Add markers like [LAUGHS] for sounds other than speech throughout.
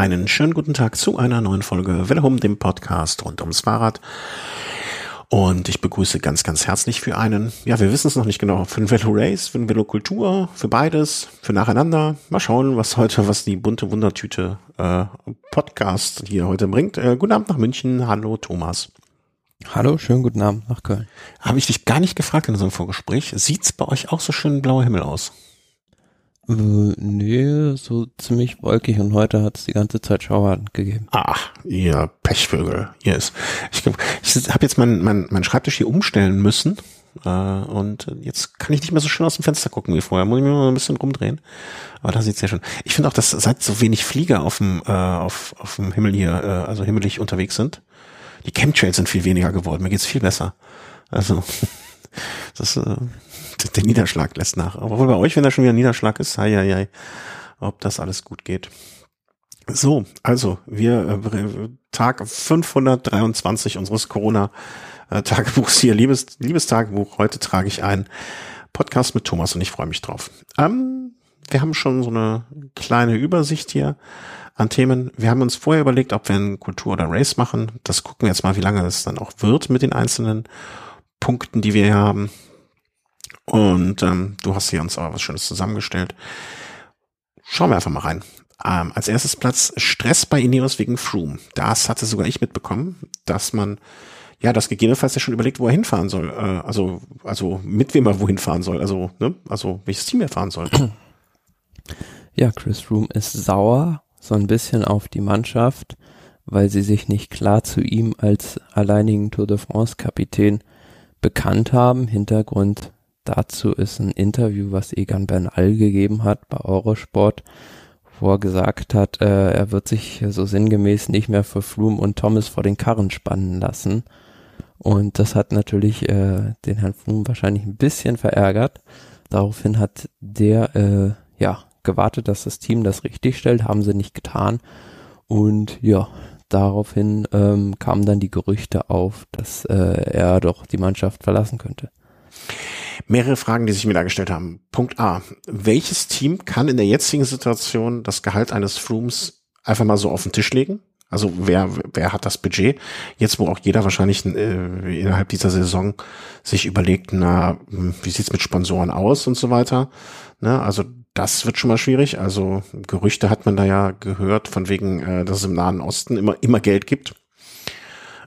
Einen schönen guten Tag zu einer neuen Folge Welle dem Podcast rund ums Fahrrad. Und ich begrüße ganz, ganz herzlich für einen, ja, wir wissen es noch nicht genau, für einen Velo Race, für einen Velo Kultur, für beides, für nacheinander. Mal schauen, was heute, was die bunte Wundertüte äh, Podcast hier heute bringt. Äh, guten Abend nach München. Hallo Thomas. Hallo, schönen guten Abend nach Köln. Habe ich dich gar nicht gefragt in unserem Vorgespräch. Sieht's bei euch auch so schön blauer Himmel aus? Äh, nee, so ziemlich wolkig und heute hat es die ganze Zeit Schauer gegeben. Ach, ihr Pechvögel. Ist. Ich, ich habe jetzt meinen mein, mein Schreibtisch hier umstellen müssen. Äh, und jetzt kann ich nicht mehr so schön aus dem Fenster gucken wie vorher. Muss ich mir mal ein bisschen rumdrehen. Aber da sieht's sehr schön. Ich finde auch, dass seit so wenig Flieger auf dem, äh, auf, auf dem Himmel hier, äh, also himmelig unterwegs sind, die Chemtrails sind viel weniger geworden. Mir geht's viel besser. Also, [LAUGHS] das, äh, der Niederschlag lässt nach. Aber wohl bei euch, wenn da schon wieder Niederschlag ist, hei, hei, hei, ob das alles gut geht. So, also wir äh, Tag 523 unseres Corona äh, Tagebuchs hier, liebes liebes Tagebuch. Heute trage ich ein Podcast mit Thomas und ich freue mich drauf. Ähm, wir haben schon so eine kleine Übersicht hier an Themen. Wir haben uns vorher überlegt, ob wir ein Kultur oder Race machen. Das gucken wir jetzt mal, wie lange es dann auch wird mit den einzelnen Punkten, die wir hier haben. Und ähm, du hast hier uns aber was Schönes zusammengestellt. Schauen wir einfach mal rein. Ähm, als erstes Platz Stress bei Ineos wegen Froome. Das hatte sogar ich mitbekommen, dass man ja das gegebenenfalls ja schon überlegt, wo er hinfahren soll. Äh, also also mit wem er wohin fahren soll. Also ne, also welches Team er fahren soll. [CLEARS THROAT] Ja, Chris Froome ist sauer so ein bisschen auf die Mannschaft, weil sie sich nicht klar zu ihm als alleinigen Tour de France Kapitän bekannt haben. Hintergrund dazu ist ein Interview, was Egan Bernal gegeben hat bei Eurosport, wo er gesagt hat, äh, er wird sich so sinngemäß nicht mehr für Froome und Thomas vor den Karren spannen lassen. Und das hat natürlich äh, den Herrn Froome wahrscheinlich ein bisschen verärgert. Daraufhin hat der äh, ja gewartet, dass das Team das richtig stellt, haben sie nicht getan. Und ja, daraufhin ähm, kamen dann die Gerüchte auf, dass äh, er doch die Mannschaft verlassen könnte mehrere Fragen, die sich mir da gestellt haben. Punkt A. Welches Team kann in der jetzigen Situation das Gehalt eines Frooms einfach mal so auf den Tisch legen? Also wer, wer hat das Budget? Jetzt, wo auch jeder wahrscheinlich äh, innerhalb dieser Saison sich überlegt, na, hm, wie sieht's mit Sponsoren aus und so weiter. Ne? Also das wird schon mal schwierig. Also Gerüchte hat man da ja gehört, von wegen, äh, dass es im Nahen Osten immer, immer Geld gibt.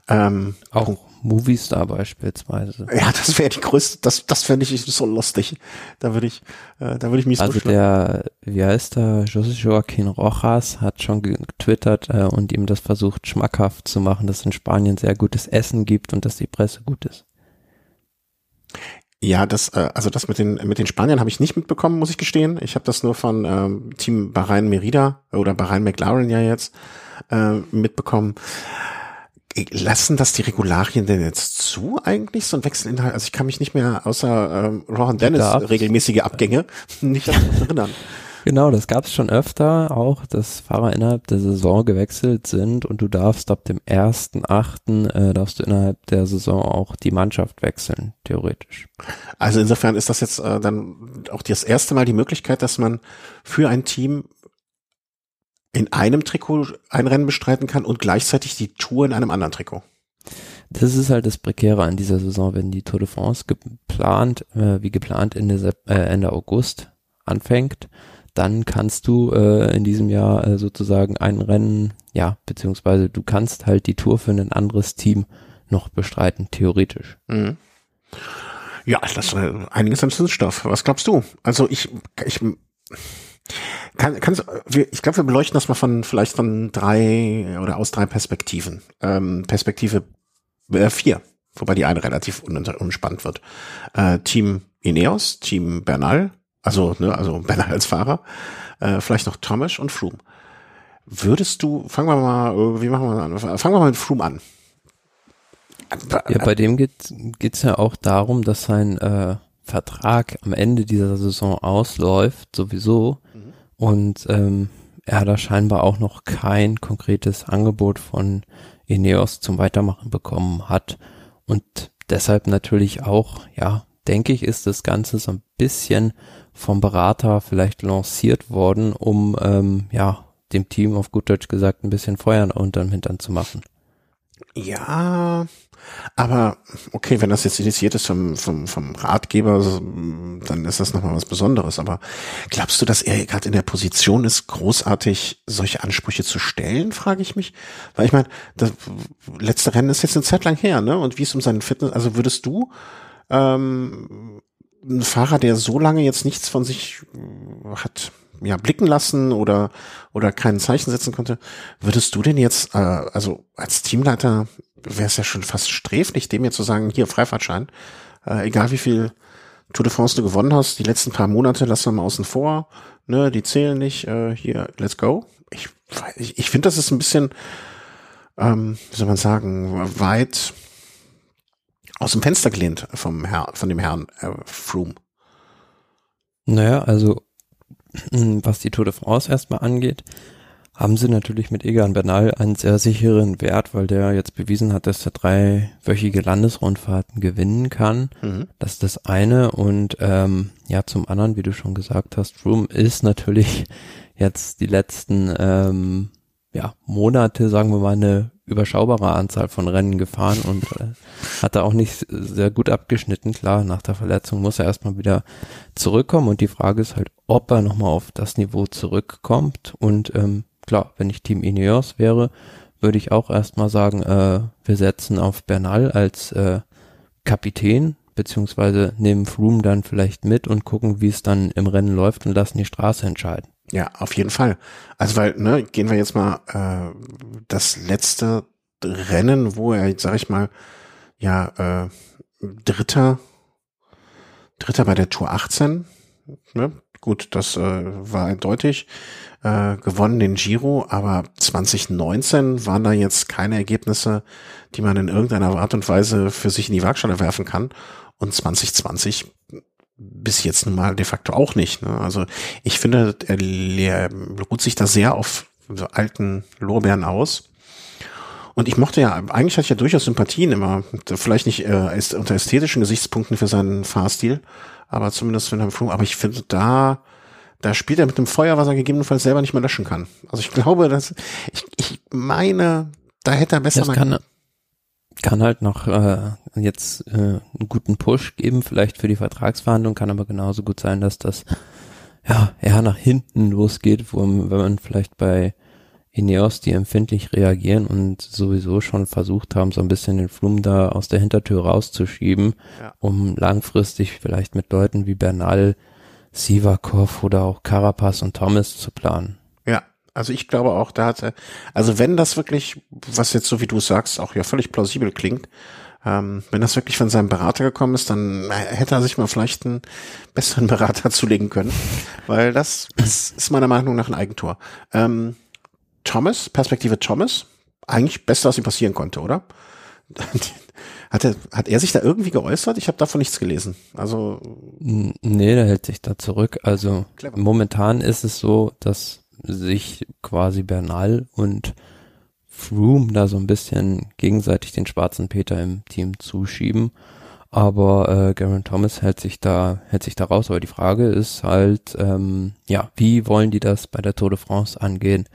Ähm, auch Movistar beispielsweise. Ja, das wäre die größte, das, das fände ich so lustig. Da würde ich, äh, da würde ich mich Also so der, wie heißt der, José Joaquin Rojas hat schon getwittert äh, und ihm das versucht schmackhaft zu machen, dass es in Spanien sehr gutes Essen gibt und dass die Presse gut ist. Ja, das, äh, also das mit den mit den Spaniern habe ich nicht mitbekommen, muss ich gestehen. Ich habe das nur von ähm, Team Bahrain Merida oder Bahrain McLaren ja jetzt äh, mitbekommen lassen das die Regularien denn jetzt zu eigentlich, so ein Wechselinhalt? Also ich kann mich nicht mehr außer ähm, Rohan Dennis regelmäßige Abgänge [LAUGHS] nicht erinnern. Genau, das gab es schon öfter, auch dass Fahrer innerhalb der Saison gewechselt sind und du darfst ab dem ersten Achten äh, darfst du innerhalb der Saison auch die Mannschaft wechseln, theoretisch. Also insofern ist das jetzt äh, dann auch das erste Mal die Möglichkeit, dass man für ein Team in einem Trikot ein Rennen bestreiten kann und gleichzeitig die Tour in einem anderen Trikot. Das ist halt das Prekäre an dieser Saison, wenn die Tour de France geplant, äh, wie geplant Ende, äh, Ende August anfängt, dann kannst du äh, in diesem Jahr äh, sozusagen ein Rennen, ja, beziehungsweise du kannst halt die Tour für ein anderes Team noch bestreiten, theoretisch. Mhm. Ja, das ist äh, einiges am Sinnstoff. Was glaubst du? Also ich, ich kann, kannst, ich glaube, wir beleuchten das mal von vielleicht von drei oder aus drei Perspektiven. Ähm, Perspektive äh, vier, wobei die eine relativ unspannend wird. Äh, Team Ineos, Team Bernal, also ne, also [LAUGHS] Bernal als Fahrer, äh, vielleicht noch Thomas und Froome. Würdest du, fangen wir mal, äh, wie machen wir an? Fangen wir mal mit Froome an. Ja, bei dem geht geht's ja auch darum, dass sein äh, Vertrag am Ende dieser Saison ausläuft, sowieso. Mhm. Und ähm, er da scheinbar auch noch kein konkretes Angebot von Ineos zum Weitermachen bekommen hat. Und deshalb natürlich auch, ja, denke ich, ist das Ganze so ein bisschen vom Berater vielleicht lanciert worden, um ähm, ja dem Team auf gut Deutsch gesagt ein bisschen Feuer unterm Hintern zu machen. Ja, aber okay, wenn das jetzt initiiert ist vom, vom, vom Ratgeber, dann ist das nochmal was Besonderes. Aber glaubst du, dass er gerade in der Position ist, großartig solche Ansprüche zu stellen, frage ich mich. Weil ich meine, das letzte Rennen ist jetzt eine Zeit lang her, ne? Und wie es um seinen Fitness, also würdest du ähm, ein Fahrer, der so lange jetzt nichts von sich hat ja blicken lassen oder oder kein Zeichen setzen konnte, würdest du denn jetzt äh, also als Teamleiter wäre es ja schon fast sträflich, dem jetzt zu sagen, hier Freifahrtschein, äh, egal wie viel Tour de France du gewonnen hast, die letzten paar Monate lassen wir mal außen vor, ne, die zählen nicht, äh, hier, let's go. Ich, ich, ich finde, das ist ein bisschen, ähm, wie soll man sagen, weit aus dem Fenster gelehnt vom Herr, von dem Herrn äh, Froome. Naja, also [CLEARS THROAT] was die Tour de France erstmal angeht, haben sie natürlich mit Egan Bernal einen sehr sicheren Wert, weil der jetzt bewiesen hat, dass er dreiwöchige Landesrundfahrten gewinnen kann. Mhm. Das ist das eine. Und ähm, ja, zum anderen, wie du schon gesagt hast, Room ist natürlich [LAUGHS] jetzt die letzten ähm, ja, Monate, sagen wir mal, eine überschaubare Anzahl von Rennen gefahren und äh, hat da auch nicht sehr gut abgeschnitten. Klar, nach der Verletzung muss er erstmal wieder zurückkommen und die Frage ist halt, ob er nochmal auf das Niveau zurückkommt und ähm, klar, wenn ich Team Ineos wäre, würde ich auch erstmal sagen, äh, wir setzen auf Bernal als äh, Kapitän, beziehungsweise nehmen Froome dann vielleicht mit und gucken, wie es dann im Rennen läuft und lassen die Straße entscheiden. Ja, auf jeden Fall. Also weil, ne, gehen wir jetzt mal äh, das letzte Rennen, wo er, sag ich mal, ja, äh, Dritter, Dritter bei der Tour 18, ne? Gut, das äh, war eindeutig äh, gewonnen den Giro, aber 2019 waren da jetzt keine Ergebnisse, die man in irgendeiner Art und Weise für sich in die Waagschale werfen kann. Und 2020 bis jetzt nun mal de facto auch nicht. Ne? Also ich finde, er, ruht sich da sehr auf so alten Lorbeeren aus. Und ich mochte ja, eigentlich hatte ich ja durchaus Sympathien immer, vielleicht nicht äh, unter ästhetischen Gesichtspunkten für seinen Fahrstil, aber zumindest für den Flug. Aber ich finde, da da spielt er mit einem Feuer, was er gegebenenfalls selber nicht mehr löschen kann. Also ich glaube, dass ich, ich meine, da hätte er besser das mal kann, kann halt noch äh, jetzt äh, einen guten Push geben, vielleicht für die Vertragsverhandlung, kann aber genauso gut sein, dass das ja eher nach hinten losgeht, wo, wenn man vielleicht bei Ineos, die empfindlich reagieren und sowieso schon versucht haben, so ein bisschen den Flum da aus der Hintertür rauszuschieben, ja. um langfristig vielleicht mit Leuten wie Bernal Sivakov oder auch Carapaz und Thomas zu planen. Also ich glaube auch, da hat er, also wenn das wirklich, was jetzt so wie du sagst, auch ja völlig plausibel klingt, ähm, wenn das wirklich von seinem Berater gekommen ist, dann hätte er sich mal vielleicht einen besseren [LAUGHS] Berater zulegen können, weil das, das ist meiner Meinung nach ein Eigentor. Ähm, Thomas, Perspektive Thomas, eigentlich beste, was ihm passieren konnte, oder? [LAUGHS] Hat er, hat er sich da irgendwie geäußert? Ich habe davon nichts gelesen. Also nee, der hält sich da zurück. Also Clever. momentan ist es so, dass sich quasi Bernal und Froome da so ein bisschen gegenseitig den schwarzen Peter im Team zuschieben. Aber äh, Garen Thomas hält sich da hält sich da raus. Aber die Frage ist halt, ähm, ja, wie wollen die das bei der Tour de France angehen?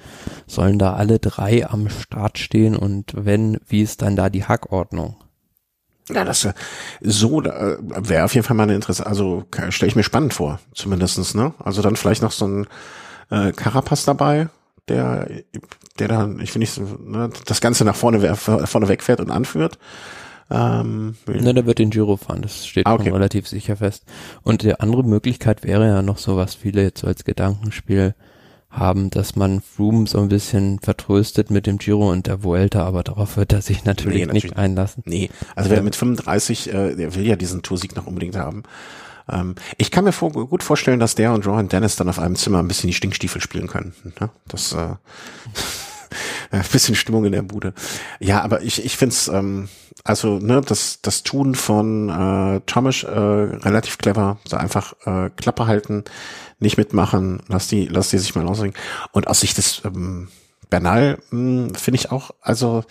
Sollen da alle drei am Start stehen und wenn, wie ist dann da die Hackordnung? Ja, das äh, so äh, wäre auf jeden Fall mal eine Interesse. Also stelle ich mir spannend vor, zumindestens. Ne? Also dann vielleicht noch so ein äh, Carapaz dabei, der, der dann, ich finde nicht, ne, das Ganze nach vorne, vorne wegfährt und anführt. Ähm, ne, der wird den Giro fahren, das steht ah, okay. relativ sicher fest. Und die andere Möglichkeit wäre ja noch so, was viele jetzt so als Gedankenspiel haben, dass man Froome so ein bisschen vertröstet mit dem Giro und der Vuelta, aber darauf wird er sich natürlich, nee, natürlich nicht einlassen. Nee, also wer mit 35, äh, der will ja diesen Toursieg noch unbedingt haben. Ähm, ich kann mir vor, gut vorstellen, dass der und Rohan Dennis dann auf einem Zimmer ein bisschen die Stinkstiefel spielen können. Ne? Das äh, [LAUGHS] bisschen Stimmung in der Bude. Ja, aber ich, ich finde es, ähm, also ne, das, das Tun von äh, Thomas äh, relativ clever, so einfach äh, Klappe halten, nicht mitmachen, lass die, lass die sich mal ausringen. Und aus Sicht des ähm, Bernal hm, finde ich auch, also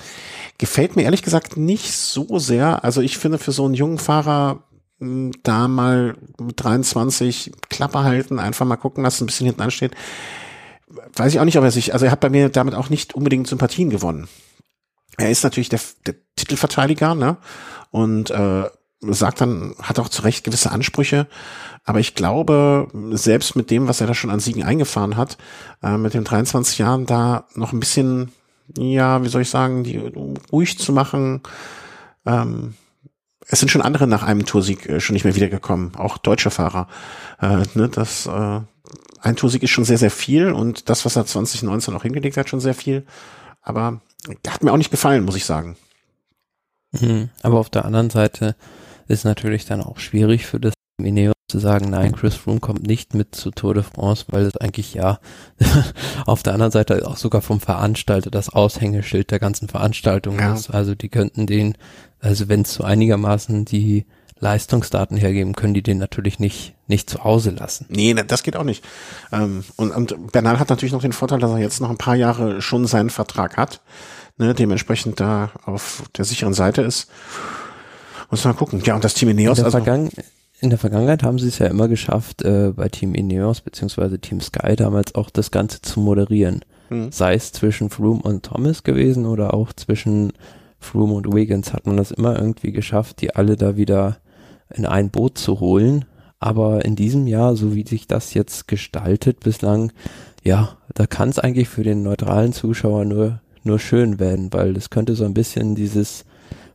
gefällt mir ehrlich gesagt nicht so sehr. Also ich finde für so einen jungen Fahrer da mal mit 23 Klappe halten, einfach mal gucken, was ein bisschen hinten ansteht weiß ich auch nicht, ob er sich, also er hat bei mir damit auch nicht unbedingt Sympathien gewonnen. Er ist natürlich der, der Titelverteidiger, ne? Und äh, sagt dann, hat auch zu Recht gewisse Ansprüche. Aber ich glaube, selbst mit dem, was er da schon an Siegen eingefahren hat, äh, mit den 23 Jahren da noch ein bisschen, ja, wie soll ich sagen, die ruhig zu machen. Ähm, es sind schon andere nach einem Toursieg äh, schon nicht mehr wiedergekommen, auch deutsche Fahrer. Äh, ne, das äh, ein Toursieg ist schon sehr, sehr viel und das, was er 2019 auch hingelegt hat, schon sehr viel. Aber hat mir auch nicht gefallen, muss ich sagen. Mhm. Aber auf der anderen Seite ist natürlich dann auch schwierig für das Ineos zu sagen, nein, Chris Froome kommt nicht mit zu Tour de France, weil es eigentlich ja [LAUGHS] auf der anderen Seite auch sogar vom Veranstalter das Aushängeschild der ganzen Veranstaltung ja. ist. Also die könnten den, also wenn es so einigermaßen die Leistungsdaten hergeben, können die den natürlich nicht, nicht zu Hause lassen. Nee, das geht auch nicht. Ähm, und, und Bernal hat natürlich noch den Vorteil, dass er jetzt noch ein paar Jahre schon seinen Vertrag hat, ne, dementsprechend da auf der sicheren Seite ist. Muss mal gucken. Ja, und das Team Ineos. In der, also, in der Vergangenheit haben sie es ja immer geschafft, äh, bei Team Ineos beziehungsweise Team Sky damals auch das Ganze zu moderieren. Hm. Sei es zwischen Froome und Thomas gewesen oder auch zwischen Froome und Wiggins hat man das immer irgendwie geschafft, die alle da wieder in ein Boot zu holen. Aber in diesem Jahr, so wie sich das jetzt gestaltet bislang, ja, da kann es eigentlich für den neutralen Zuschauer nur, nur schön werden, weil es könnte so ein bisschen dieses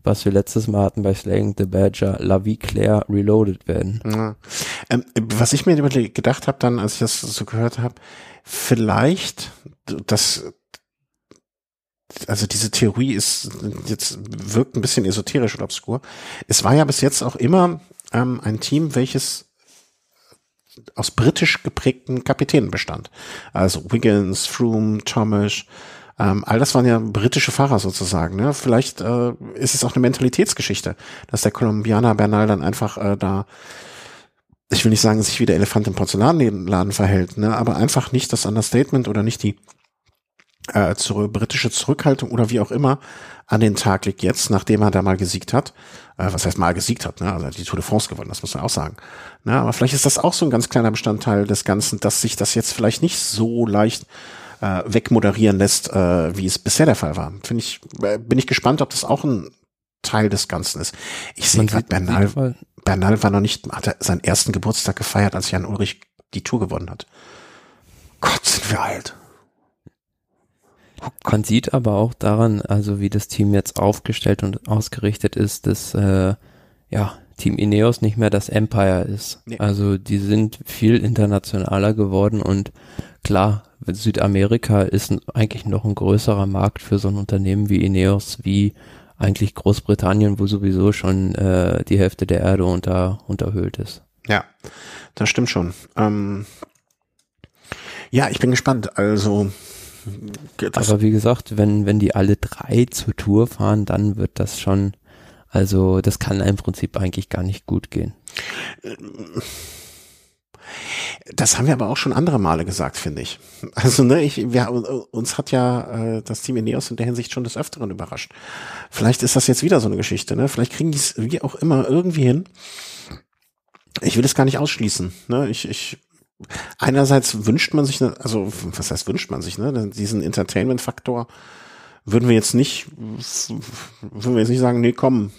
was wir letztes Mal hatten bei Slaying the Badger, La Vie Claire Reloaded werden. Ja. Ähm, was ich mir gedacht habe dann, als ich das so gehört habe, vielleicht das also diese Theorie ist jetzt wirkt ein bisschen esoterisch und obskur. Es war ja bis jetzt auch immer ähm, ein Team, welches aus britisch geprägten Kapitänen bestand. Also Wiggins, Froome, Thomas, ähm, all das waren ja britische Fahrer sozusagen. Ne? Vielleicht äh, ist es auch eine Mentalitätsgeschichte, dass der Kolumbianer Bernal dann einfach äh, da, ich will nicht sagen, sich wie der Elefant im Porzellanladen verhält, ne? aber einfach nicht das Understatement oder nicht die äh, zur, britische Zurückhaltung oder wie auch immer an den Tag legt jetzt, nachdem er da mal gesiegt hat. Äh, was heißt mal gesiegt hat, ne? Also die Tour de France gewonnen, das muss man auch sagen. Ne? Aber vielleicht ist das auch so ein ganz kleiner Bestandteil des Ganzen, dass sich das jetzt vielleicht nicht so leicht äh, wegmoderieren lässt, äh, wie es bisher der Fall war. Finde ich, äh, bin ich gespannt, ob das auch ein Teil des Ganzen ist. Ich sehe gerade Bernal, Bernal war noch nicht, hat er seinen ersten Geburtstag gefeiert, als Jan Ulrich die Tour gewonnen hat. Gott, sind wir alt. Man sieht aber auch daran, also wie das Team jetzt aufgestellt und ausgerichtet ist, dass äh, ja Team Ineos nicht mehr das Empire ist. Nee. Also die sind viel internationaler geworden und klar, Südamerika ist eigentlich noch ein größerer Markt für so ein Unternehmen wie Ineos, wie eigentlich Großbritannien, wo sowieso schon äh, die Hälfte der Erde unter, unterhöhlt ist. Ja, das stimmt schon. Ähm, ja, ich bin gespannt. Also aber wie gesagt, wenn wenn die alle drei zur Tour fahren, dann wird das schon, also das kann im Prinzip eigentlich gar nicht gut gehen. Ähm, das haben wir aber auch schon andere Male gesagt, finde ich. Also, ne, ich, wir, uns hat ja äh, das Team Ineos in der Hinsicht schon des Öfteren überrascht. Vielleicht ist das jetzt wieder so eine Geschichte, ne? Vielleicht kriegen die es wie auch immer irgendwie hin. Ich will es gar nicht ausschließen. Ne? Ich, ich, einerseits wünscht man sich, ne, also was heißt wünscht man sich, ne? Diesen Entertainment-Faktor würden wir jetzt nicht, würden wir jetzt nicht sagen, nee, komm,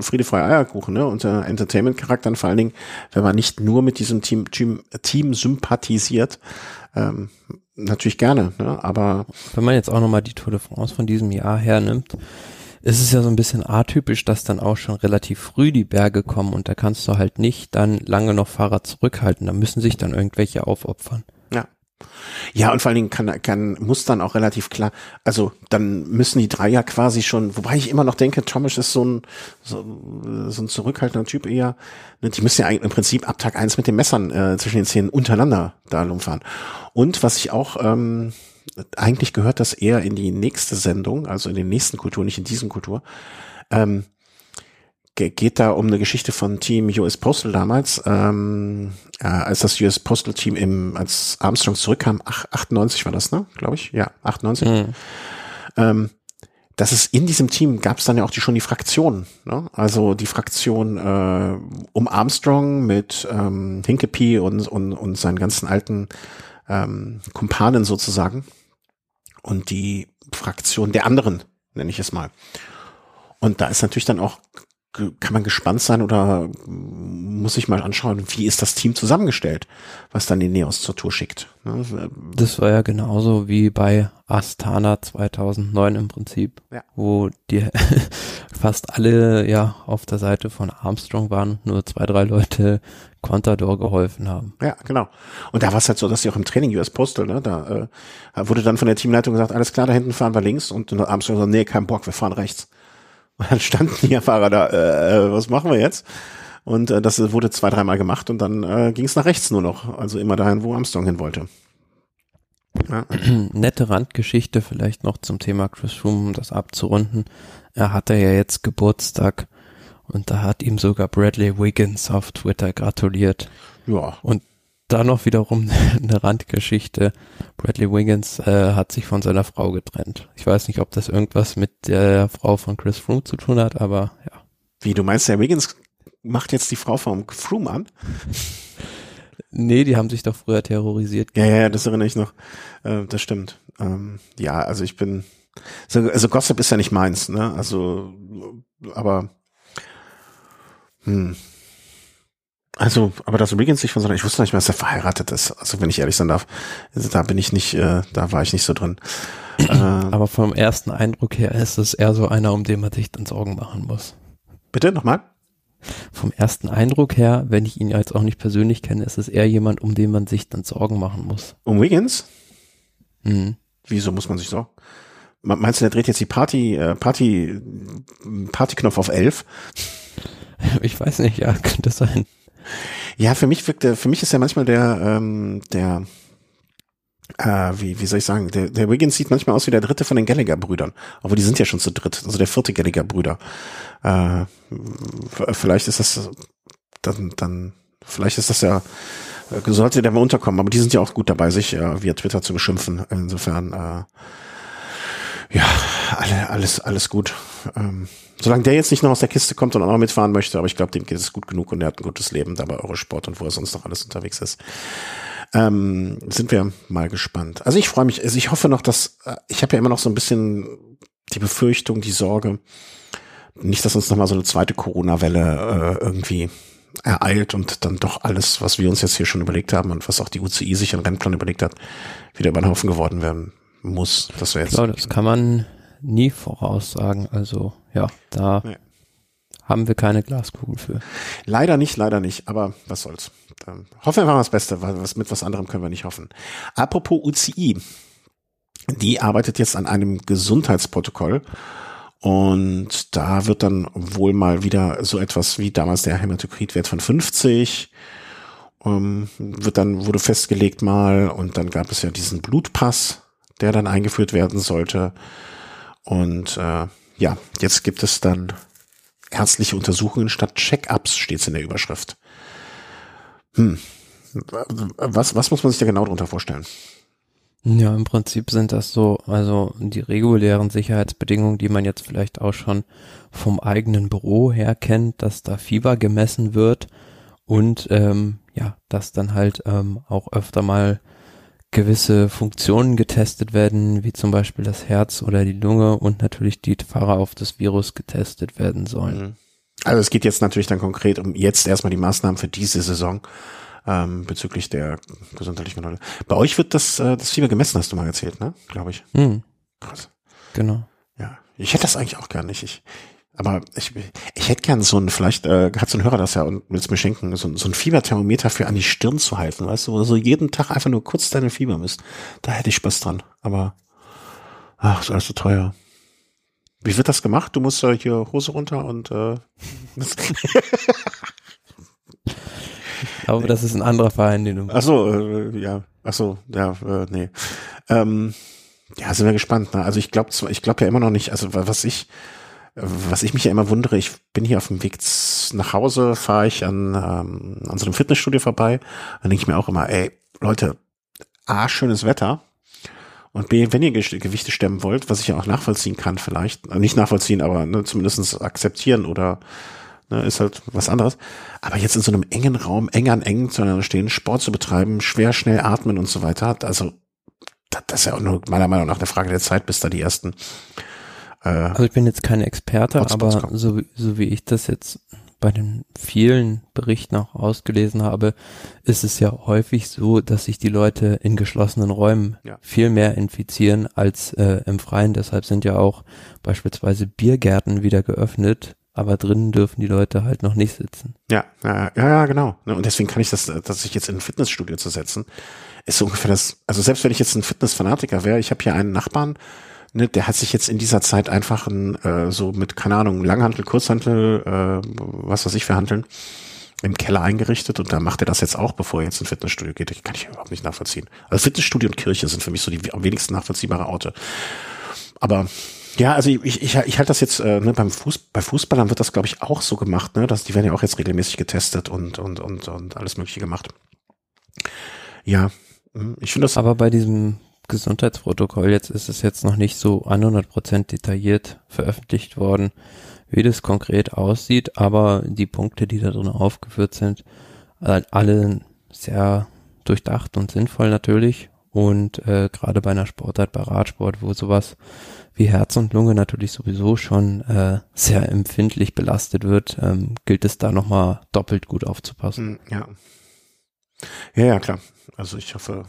Friede, Freie Eierkuchen, ne? Unter Entertainment-Charakteren, vor allen Dingen, wenn man nicht nur mit diesem Team, Team, Team sympathisiert, ähm, natürlich gerne, ne? Aber. Wenn man jetzt auch nochmal die Tour de France von diesem Jahr hernimmt, ist es ja so ein bisschen atypisch, dass dann auch schon relativ früh die Berge kommen und da kannst du halt nicht dann lange noch Fahrer zurückhalten. Da müssen sich dann irgendwelche aufopfern. Ja. Ja, und vor allen Dingen kann, kann, muss dann auch relativ klar, also dann müssen die drei ja quasi schon, wobei ich immer noch denke, Thomas ist so ein, so, so ein zurückhaltender Typ eher, ne, die müssen ja im Prinzip ab Tag eins mit den Messern äh, zwischen den Zähnen untereinander da rumfahren. Und was ich auch, ähm, eigentlich gehört das eher in die nächste Sendung, also in den nächsten Kultur, nicht in diesen Kultur, ähm, geht da um eine Geschichte von Team US Postal damals, ähm, äh, als das US Postal Team im, als Armstrong zurückkam, ach, 98 war das, ne? Glaube ich. Ja, 98. Mhm. Ähm, das ist in diesem Team gab es dann ja auch die, schon die Fraktion, ne? also die Fraktion äh, um Armstrong mit ähm, Hinkepie und, und, und seinen ganzen alten ähm, Kumpanen sozusagen und die Fraktion der anderen, nenne ich es mal. Und da ist natürlich dann auch kann man gespannt sein oder muss ich mal anschauen, wie ist das Team zusammengestellt, was dann die Neos zur Tour schickt. Ne? Das war ja genauso wie bei Astana 2009 im Prinzip, ja. wo die [LAUGHS] fast alle ja auf der Seite von Armstrong waren, nur zwei, drei Leute Contador geholfen haben. Ja, genau. Und da war es halt so, dass sie auch im Training US Postal, ne, da äh, wurde dann von der Teamleitung gesagt, alles klar, da hinten fahren wir links und Armstrong so, nee, kein Bock, wir fahren rechts. Und dann standen die Fahrer da, äh, äh, was machen wir jetzt? Und äh, das wurde zwei, dreimal gemacht und dann äh, ging es nach rechts nur noch, also immer dahin, wo Armstrong hin wollte. Ja. [CLEARS THROAT] Nette Randgeschichte vielleicht noch zum Thema Chris Froome, um das abzurunden. Er hatte ja jetzt Geburtstag und da hat ihm sogar Bradley Wiggins auf Twitter gratuliert. Ja. Und da noch wiederum [LAUGHS] eine Randgeschichte. Bradley Wiggins äh, hat sich von seiner Frau getrennt. Ich weiß nicht, ob das irgendwas mit der Frau von Chris Froome zu tun hat, aber ja. Wie, du meinst, der Wiggins macht jetzt die Frau von Froome an? [LAUGHS] Nee, die haben sich doch früher terrorisiert. Ja, ja, das erinnere ich noch. Äh, das stimmt. Ähm, ja, also ich bin, so, also Gossip ist ja nicht meins, ne? Also, aber, hm, also, aber das Wiggins sich von so ich wusste nicht mehr, dass er verheiratet ist. Also, wenn ich ehrlich sein darf, also, da bin ich nicht, äh, da war ich nicht so drin. [CLEARS THROAT] Äh, aber vom ersten Eindruck her ist es eher so einer, um den man sich dann Sorgen machen muss. Bitte nochmal? Vom ersten Eindruck her, wenn ich ihn jetzt auch nicht persönlich kenne, ist es eher jemand, um den man sich dann Sorgen machen muss. Um Wiggins? Mhm. Wieso muss man sich Sorgen? Meinst du, der dreht jetzt die Party, äh, Party, Partyknopf auf elf? [LAUGHS] Ich weiß nicht, ja, [LAUGHS] könnte sein. Ja, für mich wirkt der, für mich ist ja manchmal der, ähm, der, äh, wie, wie soll ich sagen, der, der Wiggins sieht manchmal aus wie der dritte von den Gallagher-Brüdern. Aber die sind ja schon zu dritt, also der vierte Gallagher-Brüder. Äh, vielleicht ist das dann, dann, vielleicht ist das ja, sollte der mal unterkommen, aber die sind ja auch gut dabei, sich äh, via Twitter zu beschimpfen. Insofern, äh, ja, alles, alles gut. Ähm, solange der jetzt nicht noch aus der Kiste kommt und auch noch mitfahren möchte, aber ich glaube, dem geht es gut genug und er hat ein gutes Leben da bei Eurosport und wo er sonst noch alles unterwegs ist. Ähm, sind wir mal gespannt. Also ich freue mich, also ich hoffe noch, dass, äh, ich habe ja immer noch so ein bisschen die Befürchtung, die Sorge, nicht, dass uns noch mal so eine zweite Corona-Welle äh, irgendwie ereilt und dann doch alles, was wir uns jetzt hier schon überlegt haben und was auch die UCI sich im Rennplan überlegt hat, wieder über den Haufen geworden werden muss. Das wäre jetzt. Klar, das kann man nie voraussagen. Also ja, da ja. haben wir keine Glaskugel für. Leider nicht, leider nicht. Aber was soll's. Dann hoffen wir einfach mal das Beste, weil was mit was anderem können wir nicht hoffen. Apropos UCI, die arbeitet jetzt an einem Gesundheitsprotokoll. Und da wird dann wohl mal wieder so etwas wie damals der Hämatokritwert von 50 ähm, wird dann wurde festgelegt mal und dann gab es ja diesen Blutpass, der dann eingeführt werden sollte. Und äh, ja, jetzt gibt es dann ärztliche Untersuchungen statt Check-ups, steht es in der Überschrift. Hm. Was, was muss man sich da genau darunter vorstellen? Ja, im Prinzip sind das so, also die regulären Sicherheitsbedingungen, die man jetzt vielleicht auch schon vom eigenen Büro her kennt, dass da Fieber gemessen wird und ähm, ja, dass dann halt ähm, auch öfter mal gewisse Funktionen getestet werden, wie zum Beispiel das Herz oder die Lunge und natürlich die Fahrer auf das Virus getestet werden sollen. Mhm. Also es geht jetzt natürlich dann konkret um jetzt erstmal die Maßnahmen für diese Saison ähm, bezüglich der gesundheitlichen Kontrolle. Bei euch wird das, äh, das Fieber gemessen, hast du mal erzählt, ne? Glaube ich. Mhm. Krass. Genau. Ja, ich hätte das eigentlich auch gar nicht. Ich, aber ich, ich hätte gern so ein, vielleicht äh, hat so ein Hörer das ja und will es mir schenken, so, so ein Fieberthermometer für an die Stirn zu halten, weißt du, wo du so jeden Tag einfach nur kurz deine Fieber misst. Da hätte ich Spaß dran. Aber ach, ist alles so teuer. Wie wird das gemacht? Du musst äh, hier Hose runter und äh, Ich glaube, das ist ein anderer Verein, den du Ach so, äh, ja. Ach so, ja, äh, nee. Ähm, ja, sind wir gespannt. Ne? Also ich glaube, ich glaube ja immer noch nicht. Also was ich was ich mich ja immer wundere, ich bin hier auf dem Weg nach Hause, fahre ich an, ähm, an so einem Fitnessstudio vorbei, dann denke ich mir auch immer, ey, Leute, A, schönes Wetter und B, wenn ihr Gewichte stemmen wollt, was ich ja auch nachvollziehen kann vielleicht, äh, nicht nachvollziehen, aber ne, zumindest akzeptieren oder ne, ist halt was anderes. Aber jetzt in so einem engen Raum, eng an eng zueinander stehen, Sport zu betreiben, schwer, schnell atmen und so weiter, also das ist ja auch nur meiner Meinung nach eine Frage der Zeit, bis da die ersten äh, Also ich bin jetzt kein Experte, aber so, so wie ich das jetzt bei den vielen Berichten auch ausgelesen habe, ist es ja häufig so, dass sich die Leute in geschlossenen Räumen ja. viel mehr infizieren als äh, im Freien. Deshalb sind ja auch beispielsweise Biergärten wieder geöffnet, aber drinnen dürfen die Leute halt noch nicht sitzen. Ja, ja, ja, genau. Ne, und deswegen kann ich das, dass ich jetzt in ein Fitnessstudio zu setzen, ist so ungefähr das, also selbst wenn ich jetzt ein Fitnessfanatiker wäre, ich habe hier einen Nachbarn, ne, der hat sich jetzt in dieser Zeit einfach ein, äh, so mit, keine Ahnung, Langhantel, Kurzhantel, äh, was weiß ich für Handeln, im Keller eingerichtet und da macht er das jetzt auch, bevor er jetzt ins Fitnessstudio geht. Das kann ich überhaupt nicht nachvollziehen. Also Fitnessstudio und Kirche sind für mich so die am wenigsten nachvollziehbare Orte. Aber ja, also ich, ich, ich halte das jetzt, äh, ne, beim Fuß, bei Fußballern wird das, glaube ich, auch so gemacht, ne? Dass die werden ja auch jetzt regelmäßig getestet und, und, und, und alles Mögliche gemacht. Ja, hm, ich finde das. Aber bei diesem Gesundheitsprotokoll jetzt ist es jetzt noch nicht so 100% detailliert veröffentlicht worden, wie das konkret aussieht, aber die Punkte, die da drin aufgeführt sind, äh, alle sehr durchdacht und sinnvoll natürlich und äh, gerade bei einer Sportart, bei Radsport, wo sowas wie Herz und Lunge natürlich sowieso schon äh, sehr empfindlich belastet wird, ähm, gilt es da nochmal doppelt gut aufzupassen. Hm, ja. Ja, ja, klar. Also ich hoffe,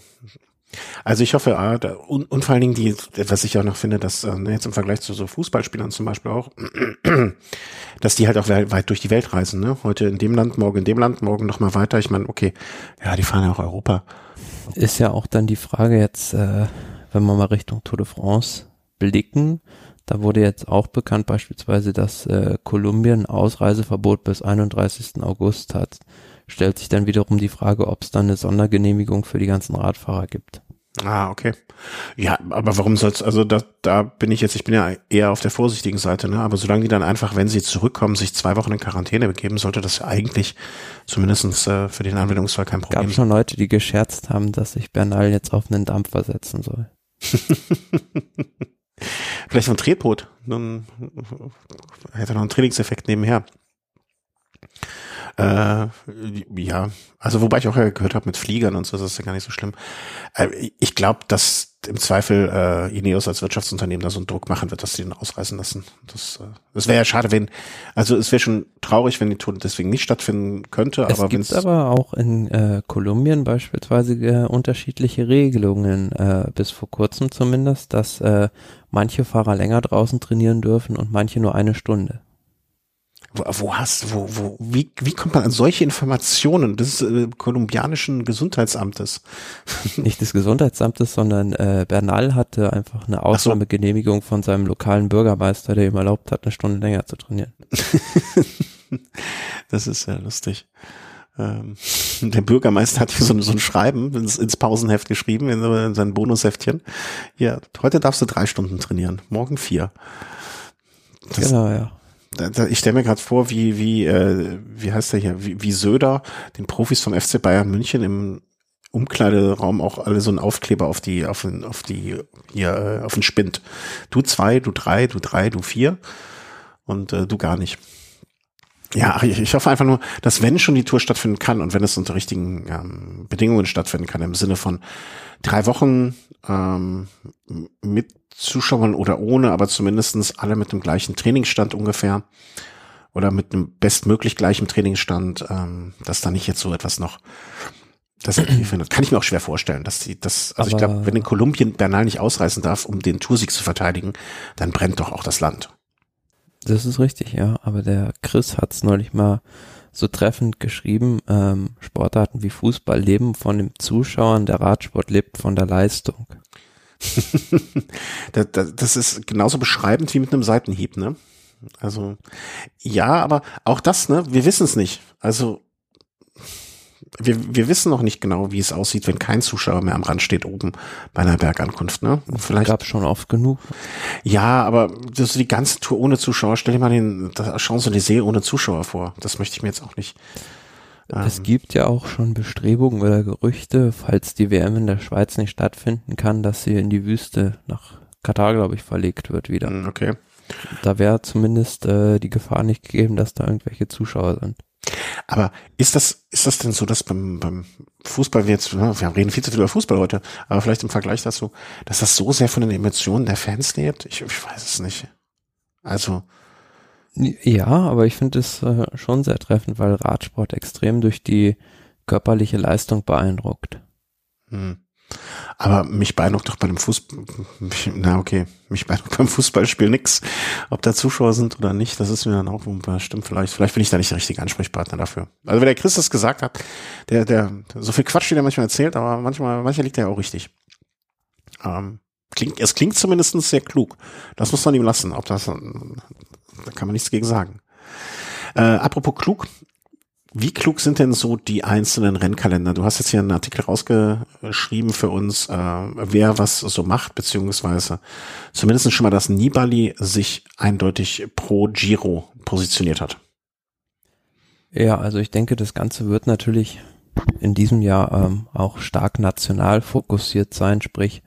also ich hoffe, ah, und, und vor allen Dingen die, was ich auch noch finde, dass äh, jetzt im Vergleich zu so Fußballspielern zum Beispiel auch, [CLEARS THROAT] dass die halt auch weit durch die Welt reisen. Ne? Heute in dem Land, morgen in dem Land, morgen noch mal weiter. Ich meine, okay, ja, die fahren ja auch Europa. Ist ja auch dann die Frage jetzt, äh, wenn wir mal Richtung Tour de France blicken, da wurde jetzt auch bekannt beispielsweise, dass äh, Kolumbien Ausreiseverbot bis 31. August hat stellt sich dann wiederum die Frage, ob es dann eine Sondergenehmigung für die ganzen Radfahrer gibt. Ah, okay. Ja, aber warum soll's, also da, da bin ich jetzt, ich bin ja eher auf der vorsichtigen Seite, ne? Aber solange die dann einfach, wenn sie zurückkommen, sich zwei Wochen in Quarantäne begeben, sollte das ja eigentlich zumindestens äh, für den Anwendungsfall kein Problem sein. Gab schon Leute, die gescherzt haben, dass sich Bernal jetzt auf einen Dampfer setzen soll. [LAUGHS] Vielleicht ein Tretboot. Dann hätte er noch einen Trainingseffekt nebenher. Äh, ja, also wobei ich auch gehört habe mit Fliegern und so, das ist ja gar nicht so schlimm. Äh, ich glaube, dass im Zweifel äh, Ineos als Wirtschaftsunternehmen da so einen Druck machen wird, dass sie ihn ausreißen lassen. Das, äh, das wäre ja schade, wenn, also es wäre schon traurig, wenn die Tour deswegen nicht stattfinden könnte. Es aber gibt aber auch in äh, Kolumbien beispielsweise äh, unterschiedliche Regelungen, äh, bis vor kurzem zumindest, dass äh, manche Fahrer länger draußen trainieren dürfen und manche nur eine Stunde. Wo, wo hast, wo, wo, wie, wie kommt man an solche Informationen des äh, kolumbianischen Gesundheitsamtes? [LAUGHS] Nicht des Gesundheitsamtes, sondern äh, Bernal hatte einfach eine Ausnahmegenehmigung von seinem lokalen Bürgermeister, der ihm erlaubt hat, eine Stunde länger zu trainieren. [LAUGHS] das ist ja lustig. Ähm, [LAUGHS] der Bürgermeister hat hier so, so ein Schreiben ins, ins Pausenheft geschrieben, in, in sein Bonusheftchen. Ja, heute darfst du drei Stunden trainieren, morgen vier. Das, genau, ja ich stelle mir gerade vor, wie, wie, äh, wie heißt der hier, wie, wie Söder den Profis vom FC Bayern München im Umkleideraum auch alle so einen Aufkleber auf die, auf den, auf die, hier, äh, auf den Spind. Du zwei, du drei, du drei, du vier und äh, du gar nicht. Ja, ich, ich hoffe einfach nur, dass wenn schon die Tour stattfinden kann und wenn es unter richtigen ähm, Bedingungen stattfinden kann, im Sinne von drei Wochen ähm, mit Zuschauern oder ohne, aber zumindestens alle mit dem gleichen Trainingsstand ungefähr oder mit einem bestmöglich gleichen Trainingsstand, ähm, dass da nicht jetzt so etwas noch das [CLEARS THROAT] findet. Kann ich mir auch schwer vorstellen, dass die das, also aber ich glaube, wenn in Kolumbien Bernal nicht ausreißen darf, um den Toursieg zu verteidigen, dann brennt doch auch das Land. Das ist richtig, ja. Aber der Chris hat es neulich mal so treffend geschrieben, ähm, Sportarten wie Fußball leben von den Zuschauern, der Radsport lebt von der Leistung. [LAUGHS] das, das ist genauso beschreibend wie mit einem Seitenhieb, ne? Also ja, aber auch das, ne? Wir wissen es nicht. Also wir, wir wissen noch nicht genau, wie es aussieht, wenn kein Zuschauer mehr am Rand steht oben bei einer Bergankunft. Ne? Vielleicht gab schon oft genug. Ja, aber das die ganze Tour ohne Zuschauer. Stell dir mal den, See ohne Zuschauer vor. Das möchte ich mir jetzt auch nicht. Es ähm, gibt ja auch schon Bestrebungen oder Gerüchte, falls die WM in der Schweiz nicht stattfinden kann, dass sie in die Wüste nach Katar, glaube ich, verlegt wird wieder. Hm, okay. Da wäre zumindest äh, die Gefahr nicht gegeben, dass da irgendwelche Zuschauer sind. Aber ist das, ist das denn so, dass beim, beim Fußball, wir jetzt, wir reden viel zu viel über Fußball heute, aber vielleicht im Vergleich dazu, dass das so sehr von den Emotionen der Fans lebt? Ich, ich weiß es nicht. Also. Ja, aber ich finde es äh, schon sehr treffend, weil Radsport extrem durch die körperliche Leistung beeindruckt. Hm. Aber mich beeindruckt doch bei dem Fußball, na okay, mich beeindruckt [LAUGHS] beim Fußballspiel nix, ob da Zuschauer sind oder nicht, das ist mir dann auch stimmt vielleicht, vielleicht bin ich da nicht der richtige Ansprechpartner dafür. Also wenn der Chris das gesagt hat, der, der, so viel Quatsch, wie der manchmal erzählt, aber manchmal, manchmal liegt er ja auch richtig. Ähm, klingt, es klingt zumindest sehr klug. Das muss man ihm lassen, ob das, da kann man nichts gegen sagen. Äh, apropos klug, wie klug sind denn so die einzelnen Rennkalender? Du hast jetzt hier einen Artikel rausgeschrieben für uns, äh, wer was so macht, beziehungsweise zumindest schon mal, dass Nibali sich eindeutig pro Giro positioniert hat. Ja, also ich denke, das Ganze wird natürlich in diesem Jahr ähm, auch stark national fokussiert sein, sprich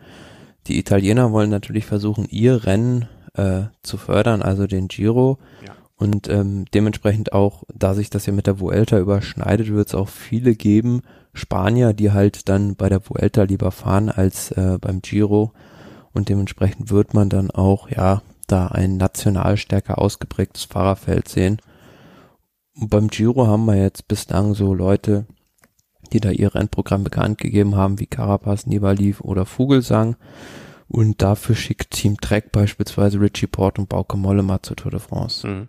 die Italiener wollen natürlich versuchen, ihr Rennen äh, zu fördern, also den Giro. Ja. Und ähm, dementsprechend auch, da sich das ja mit der Vuelta überschneidet, wird es auch viele geben, Spanier, die halt dann bei der Vuelta lieber fahren als äh, beim Giro. Und dementsprechend wird man dann auch, ja, da ein national stärker ausgeprägtes Fahrerfeld sehen. Und beim Giro haben wir jetzt bislang so Leute, die da ihr Rennprogramm bekannt gegeben haben, wie Carapaz, Nibali oder Vogelsang. Und dafür schickt Team Trek beispielsweise Richie Port und Bauke Mollema zur Tour de France. Mhm.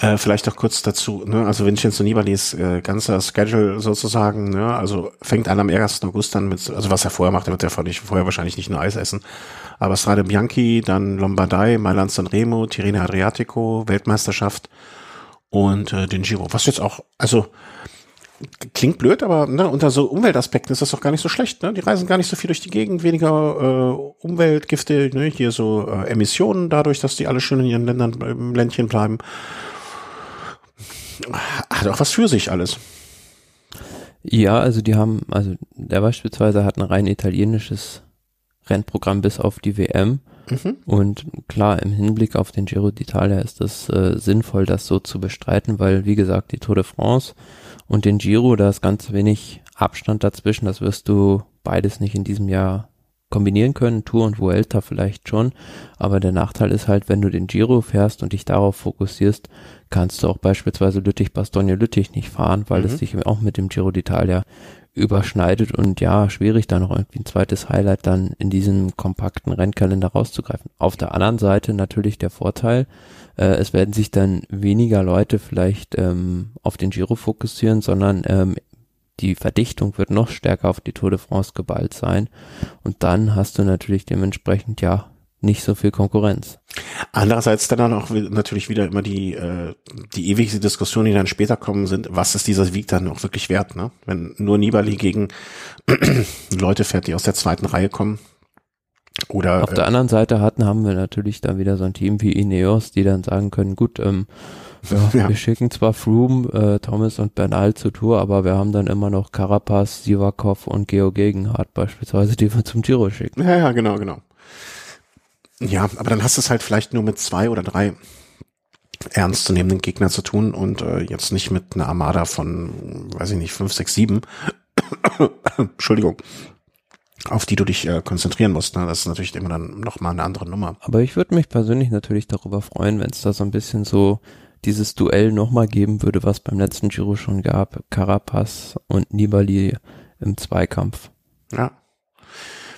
Äh, vielleicht noch kurz dazu, ne? also Vincenzo Nibalis äh, ganzer Schedule sozusagen, ne? also fängt an am 1. August dann mit, also was er vorher macht, er wird ja vorher, wahrscheinlich nicht nur Eis essen, aber Strade Bianchi, dann Lombardei, Mailand San Remo, Tirreno Adriatico, Weltmeisterschaft und äh, den Giro. Was jetzt auch, also klingt blöd, aber ne, unter so Umweltaspekten ist das doch gar nicht so schlecht. Ne? Die reisen gar nicht so viel durch die Gegend, weniger äh, Umweltgifte, ne? hier so äh, Emissionen dadurch, dass die alle schön in ihren Ländern im Ländchen bleiben. Hat auch was für sich alles. Ja, also die haben, also der beispielsweise hat ein rein italienisches Rennprogramm bis auf die WM. Mhm. Und klar, im Hinblick auf den Giro d'Italia ist das äh, sinnvoll, das so zu bestreiten, weil, wie gesagt, die Tour de France und den Giro, da ist ganz wenig Abstand dazwischen. Das wirst du beides nicht in diesem Jahr kombinieren können. Tour und Vuelta vielleicht schon. Aber der Nachteil ist halt, wenn du den Giro fährst und dich darauf fokussierst, kannst du auch beispielsweise Lüttich-Bastogne-Lüttich nicht fahren, weil mhm. es sich auch mit dem Giro d'Italia überschneidet und ja, schwierig da noch irgendwie ein zweites Highlight dann in diesem kompakten Rennkalender rauszugreifen. Auf der anderen Seite natürlich der Vorteil, äh, es werden sich dann weniger Leute vielleicht ähm, auf den Giro fokussieren, sondern ähm, die Verdichtung wird noch stärker auf die Tour de France geballt sein. Und dann hast du natürlich dementsprechend ja nicht so viel Konkurrenz. Andererseits dann auch natürlich wieder immer die, äh, die ewige Diskussion, die dann später kommen sind, was ist dieser Sieg dann auch wirklich wert, ne? Wenn nur Nibali gegen [CLEARS THROAT] Leute fährt, die aus der zweiten Reihe kommen, oder, Auf der äh, anderen Seite hatten, haben wir natürlich da wieder so ein Team wie Ineos, die dann sagen können, gut, ähm, ja, [LAUGHS] ja. wir schicken zwar Froome, äh, Thomas und Bernal zur Tour, aber wir haben dann immer noch Carapaz, Sivakov und Geo Gegenhardt beispielsweise, die wir zum Giro schicken. Ja, ja, genau, genau. Ja, aber dann hast du es halt vielleicht nur mit zwei oder drei ernstzunehmenden Gegner zu tun und äh, jetzt nicht mit einer Armada von, weiß ich nicht, fünf, sechs, sieben. [COUGHS] Entschuldigung auf die du dich äh, konzentrieren musst. Ne? Das ist natürlich immer dann nochmal eine andere Nummer. Aber ich würde mich persönlich natürlich darüber freuen, wenn es da so ein bisschen so dieses Duell nochmal geben würde, was beim letzten Giro schon gab. Carapaz und Nibali im Zweikampf. Ja.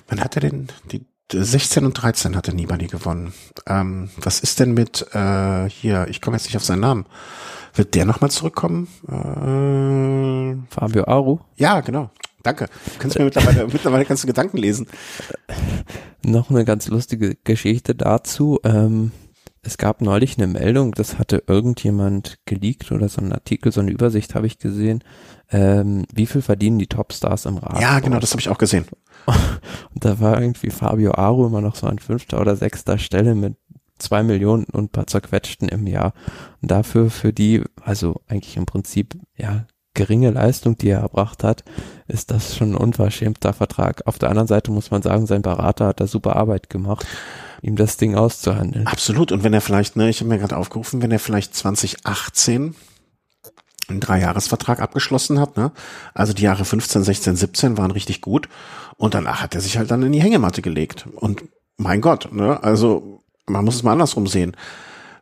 Wann hat er denn die 16 und 13 hatte Nibali gewonnen. Ähm, was ist denn mit äh, hier, ich komme jetzt nicht auf seinen Namen. Wird der nochmal zurückkommen? Äh, Fabio Aru? Ja, genau. Danke. Du kannst mir mittlerweile, [LAUGHS] mittlerweile kannst du Gedanken lesen. Noch eine ganz lustige Geschichte dazu. Ähm, es gab neulich eine Meldung, das hatte irgendjemand geleakt oder so ein Artikel, so eine Übersicht habe ich gesehen. Ähm, wie viel verdienen die Topstars im Rad? Ja, genau, das habe ich auch gesehen. [LAUGHS] Und da war irgendwie Fabio Aru immer noch so an fünfter oder sechster Stelle mit zwei Millionen und ein paar zerquetschten im Jahr. Und dafür für die, also eigentlich im Prinzip, ja, geringe Leistung, die er erbracht hat, ist das schon ein unverschämter Vertrag. Auf der anderen Seite muss man sagen, sein Berater hat da super Arbeit gemacht. ihm das Ding auszuhandeln. Absolut. Und wenn er vielleicht, ne, ich habe mir gerade aufgerufen, wenn er vielleicht 2018 einen Dreijahresvertrag abgeschlossen hat, ne? Also die Jahre 15, 16, 17 waren richtig gut. Und danach hat er sich halt dann in die Hängematte gelegt. Und mein Gott, ne? Also man muss es mal andersrum sehen.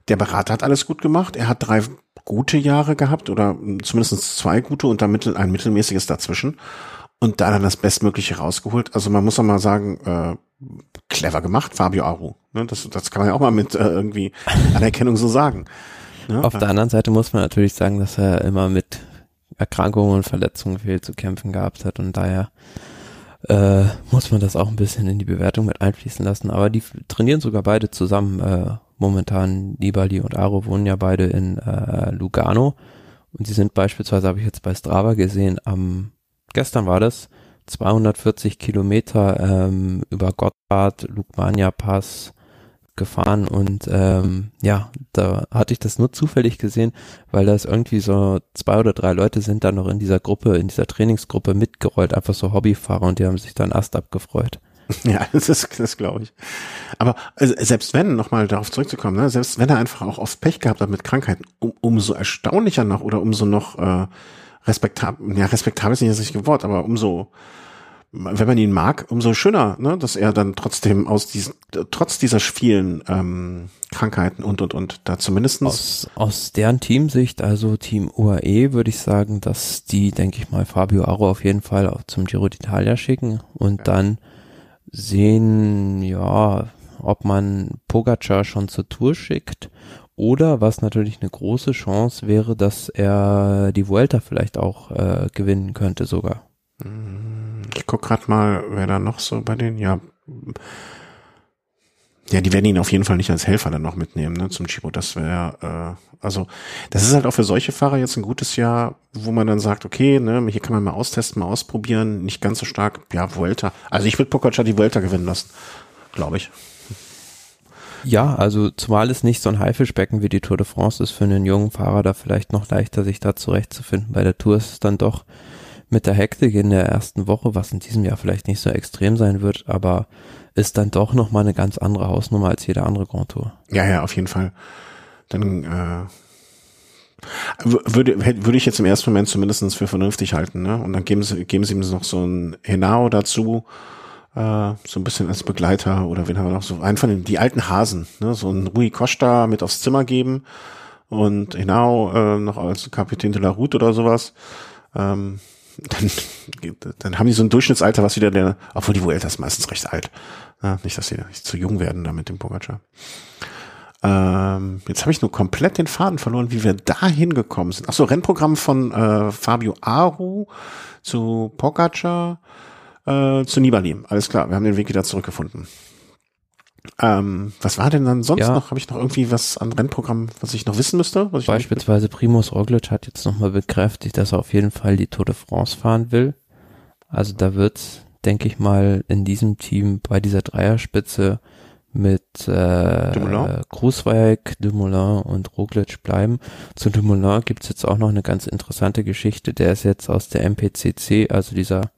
Der Berater hat alles gut gemacht. Er hat drei gute Jahre gehabt oder zumindest zwei gute und dann ein mittelmäßiges dazwischen. Und da dann das Bestmögliche rausgeholt. Also man muss auch mal sagen, äh, clever gemacht, Fabio Aru. Ne? Das, das kann man ja auch mal mit äh, irgendwie Anerkennung so sagen. Ne? Auf der anderen Seite muss man natürlich sagen, dass er immer mit Erkrankungen und Verletzungen viel zu kämpfen gehabt hat und daher äh, muss man das auch ein bisschen in die Bewertung mit einfließen lassen. Aber die trainieren sogar beide zusammen. Äh, momentan Nibali und Aro wohnen ja beide in äh, Lugano. Und sie sind beispielsweise, habe ich jetzt bei Strava gesehen, am gestern war das 240 Kilometer ähm, über Gotthard, Lugmania Pass, gefahren. Und ähm, ja, da hatte ich das nur zufällig gesehen, weil das irgendwie so zwei oder drei Leute sind da noch in dieser Gruppe, in dieser Trainingsgruppe mitgerollt, einfach so Hobbyfahrer. Und die haben sich dann erst abgefreut. [LAUGHS] Ja, das, ist, das glaube ich. Aber äh, selbst wenn, nochmal darauf zurückzukommen, ne, selbst wenn er einfach auch oft Pech gehabt hat mit Krankheiten, um, umso erstaunlicher noch oder umso noch äh, respektabel, ja, respektabel ist nicht das richtige Wort, aber umso wenn man ihn mag, umso schöner, ne, dass er dann trotzdem aus diesen, trotz dieser vielen ähm, Krankheiten und und und da zumindestens aus, aus deren Teamsicht, also Team UAE, würde ich sagen, dass die, denke ich mal, Fabio Aro auf jeden Fall auch zum Giro d'Italia schicken und ja. dann sehen, ja, ob man Pogacar schon zur Tour schickt oder was natürlich eine große Chance wäre, dass er die Vuelta vielleicht auch äh, gewinnen könnte sogar. Ich guck gerade mal, wer da noch so bei denen, ja. Ja, die werden ihn auf jeden Fall nicht als Helfer dann noch mitnehmen, ne, zum Chibo. Das wäre, äh, also, das ist halt auch für solche Fahrer jetzt ein gutes Jahr, wo man dann sagt, okay, ne, hier kann man mal austesten, mal ausprobieren, nicht ganz so stark, ja, Vuelta. Also ich würde Pogacar die Vuelta gewinnen lassen, glaube ich. Ja, also zumal es nicht so ein Haifischbecken wie die Tour de France ist, für einen jungen Fahrer da vielleicht noch leichter, sich da zurechtzufinden. Bei der Tour ist es dann doch mit der Hektik in der ersten Woche, was in diesem Jahr vielleicht nicht so extrem sein wird, aber ist dann doch nochmal eine ganz andere Hausnummer als jede andere Grand Tour. Ja, ja, auf jeden Fall. Dann äh, würde, würde ich jetzt im ersten Moment zumindest für vernünftig halten, ne? Und dann geben sie, geben sie ihm noch so ein Henao dazu, äh, so ein bisschen als Begleiter oder wen haben wir noch so, den, die alten Hasen, ne? So ein Rui Costa mit aufs Zimmer geben und Henao äh, noch als Kapitän de la Route oder sowas. Ähm, dann, dann haben die so ein Durchschnittsalter, was wieder der, obwohl die Vuelta ist meistens recht alt. Ja, nicht, dass sie nicht zu jung werden da mit dem Pogacar. Ähm, jetzt habe ich nur komplett den Faden verloren, wie wir da hingekommen sind. Ach so, Rennprogramm von äh, Fabio Aru zu Pogacar äh, zu Nibali. Alles klar, wir haben den Weg wieder zurückgefunden. Ähm, was war denn dann sonst ja. noch? Habe ich noch irgendwie was an Rennprogramm, was ich noch wissen müsste? Beispielsweise Primus Roglic hat jetzt nochmal bekräftigt, dass er auf jeden Fall die Tour de France fahren will. Also da wird, denke ich mal, in diesem Team bei dieser Dreierspitze mit äh, Grußweig, Dumoulin und Roglic bleiben. Zu Dumoulin gibt's jetzt auch noch eine ganz interessante Geschichte. Der ist jetzt aus der MPCC, also dieser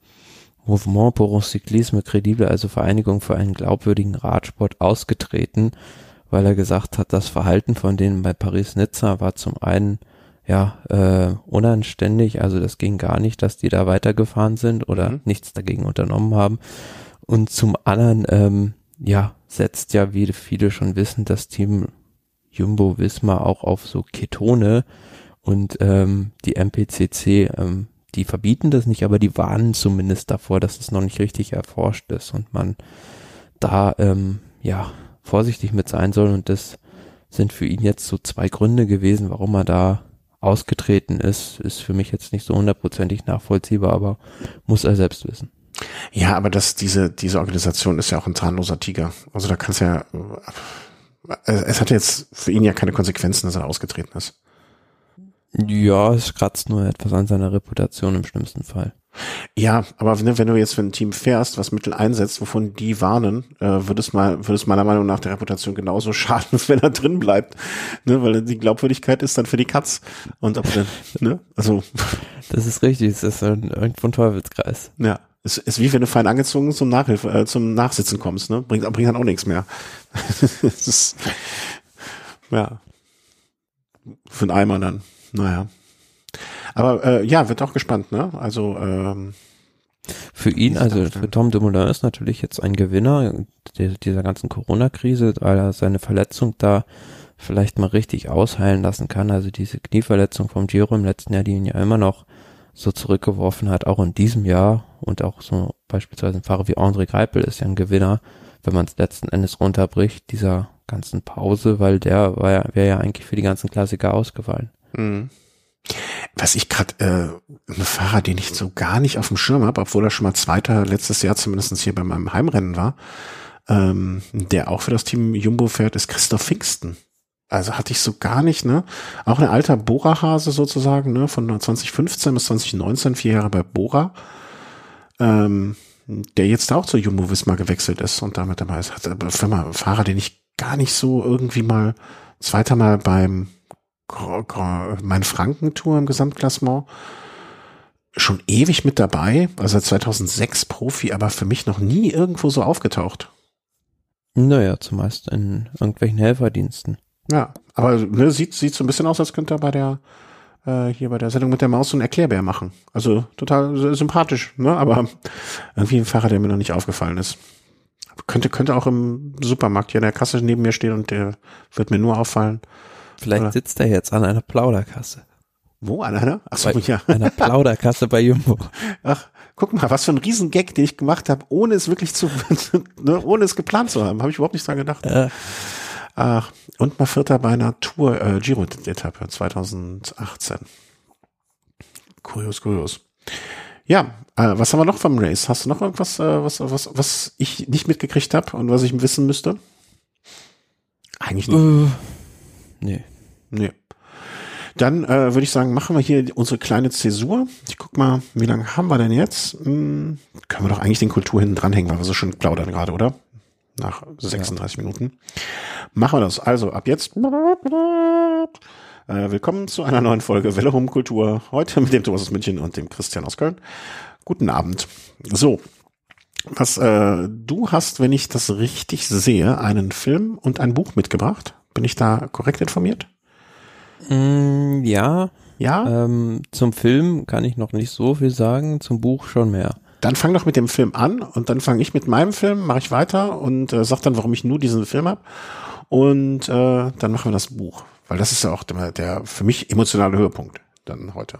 Mouvement pour un cyclisme crédible, also Vereinigung für einen glaubwürdigen Radsport, ausgetreten, weil er gesagt hat, das Verhalten von denen bei Paris-Nizza war zum einen ja äh, unanständig, also das ging gar nicht, dass die da weitergefahren sind oder mhm. nichts dagegen unternommen haben. Und zum anderen, ähm, ja, setzt ja, wie viele schon wissen, das Team Jumbo Wismar auch auf so Ketone und ähm, die MPCC ähm, die verbieten das nicht, aber die warnen zumindest davor, dass es noch nicht richtig erforscht ist und man da ähm, ja vorsichtig mit sein soll und das sind für ihn jetzt so zwei Gründe gewesen, warum er da ausgetreten ist, ist für mich jetzt nicht so hundertprozentig nachvollziehbar, aber muss er selbst wissen. Ja, aber das, diese, diese Organisation ist ja auch ein zahnloser Tiger. Also da kannst ja, äh, es hat jetzt für ihn ja keine Konsequenzen, dass er ausgetreten ist. Ja, es kratzt nur etwas an seiner Reputation im schlimmsten Fall. Ja, aber ne, wenn du jetzt für ein Team fährst, was Mittel einsetzt, wovon die warnen, äh, würde es mal, würde es meiner Meinung nach der Reputation genauso [LAUGHS] schaden, wenn er drin bleibt, ne, weil die Glaubwürdigkeit ist dann für die Katz und ob ne, also. [LAUGHS] Das ist richtig, es ist ein, irgendwo ein Teufelskreis. Ja, es ist wie wenn du fein angezogen zum Nachhilfe, äh, zum Nachsitzen kommst, ne, bringt, bringt dann auch nichts mehr. [LAUGHS] das ist, ja, für einen Eimer dann. Naja. Aber äh, ja, wird auch gespannt, ne? Also ähm, für ihn, also für Tom Dumoulin ist natürlich jetzt ein Gewinner dieser ganzen Corona-Krise, weil er seine Verletzung da vielleicht mal richtig ausheilen lassen kann. Also diese Knieverletzung vom Giro im letzten Jahr, die ihn ja immer noch so zurückgeworfen hat, auch in diesem Jahr und auch so beispielsweise ein Fahrer wie André Greipel ist ja ein Gewinner, wenn man es letzten Endes runterbricht, dieser ganzen Pause, weil der war ja, wäre ja eigentlich für die ganzen Klassiker ausgefallen. Mhm. Was ich gerade, äh, ein Fahrer, den ich so gar nicht auf dem Schirm habe, obwohl er schon mal Zweiter letztes Jahr zumindest hier bei meinem Heimrennen war, ähm, der auch für das Team Jumbo fährt, ist Christoph Pfingsten. Also hatte ich so gar nicht, ne? Auch ein alter Bora-Hase sozusagen, ne? Von 2015 bis 2019, vier Jahre bei Bora. Ähm, der jetzt auch zu Jumbo Visma gewechselt ist und damit dabei ist. Hat aber Fahrer, den ich gar nicht so irgendwie mal zweiter Mal beim mein Frankentour im Gesamtklassement schon ewig mit dabei, also 2006 Profi, aber für mich noch nie irgendwo so aufgetaucht. Naja, zumeist in irgendwelchen Helferdiensten. Ja, aber ne, sieht, sieht so ein bisschen aus, als könnte er bei der, äh, hier bei der Sendung mit der Maus so ein Erklärbär machen. Also total sympathisch, ne, aber irgendwie ein Fahrer, der mir noch nicht aufgefallen ist. Könnte, könnte auch im Supermarkt hier in der Kasse neben mir stehen und der wird mir nur auffallen. Vielleicht Oder? sitzt er jetzt an einer Plauderkasse. Wo? An einer? Ach so, bei ja. [LAUGHS] Einer Plauderkasse bei Jumbo. Ach, guck mal, was für ein Riesengag, den ich gemacht habe, ohne es wirklich zu, [LAUGHS] ne, ohne es geplant zu haben. Habe ich überhaupt nicht dran gedacht. Äh. Ach, und mal Vierter bei einer Tour, äh, Giro-Etappe 2018. Kurios, kurios. Ja, äh, was haben wir noch vom Race? Hast du noch irgendwas, äh, was, was, was ich nicht mitgekriegt habe und was ich wissen müsste? Eigentlich nicht. Nee. Nee. Dann äh, würde ich sagen, machen wir hier unsere kleine Zäsur. Ich guck mal, wie lange haben wir denn jetzt? Hm, können wir doch eigentlich den Kultur hinten dranhängen, weil wir so schön plaudern gerade, oder? Nach 36 ja. Minuten. Machen wir das. Also ab jetzt. Äh, willkommen zu einer neuen Folge Welle Home Kultur. Heute mit dem Thomas aus München und dem Christian aus Köln. Guten Abend. So, was äh, du hast, wenn ich das richtig sehe, einen Film und ein Buch mitgebracht. Bin ich da korrekt informiert? Mm, ja. Ja. Ähm, zum Film kann ich noch nicht so viel sagen, zum Buch schon mehr. Dann fang doch mit dem Film an und dann fange ich mit meinem Film, mache ich weiter und äh, sag dann, warum ich nur diesen Film habe. Und äh, dann machen wir das Buch. Weil das ist ja auch der, der für mich emotionale Höhepunkt dann heute.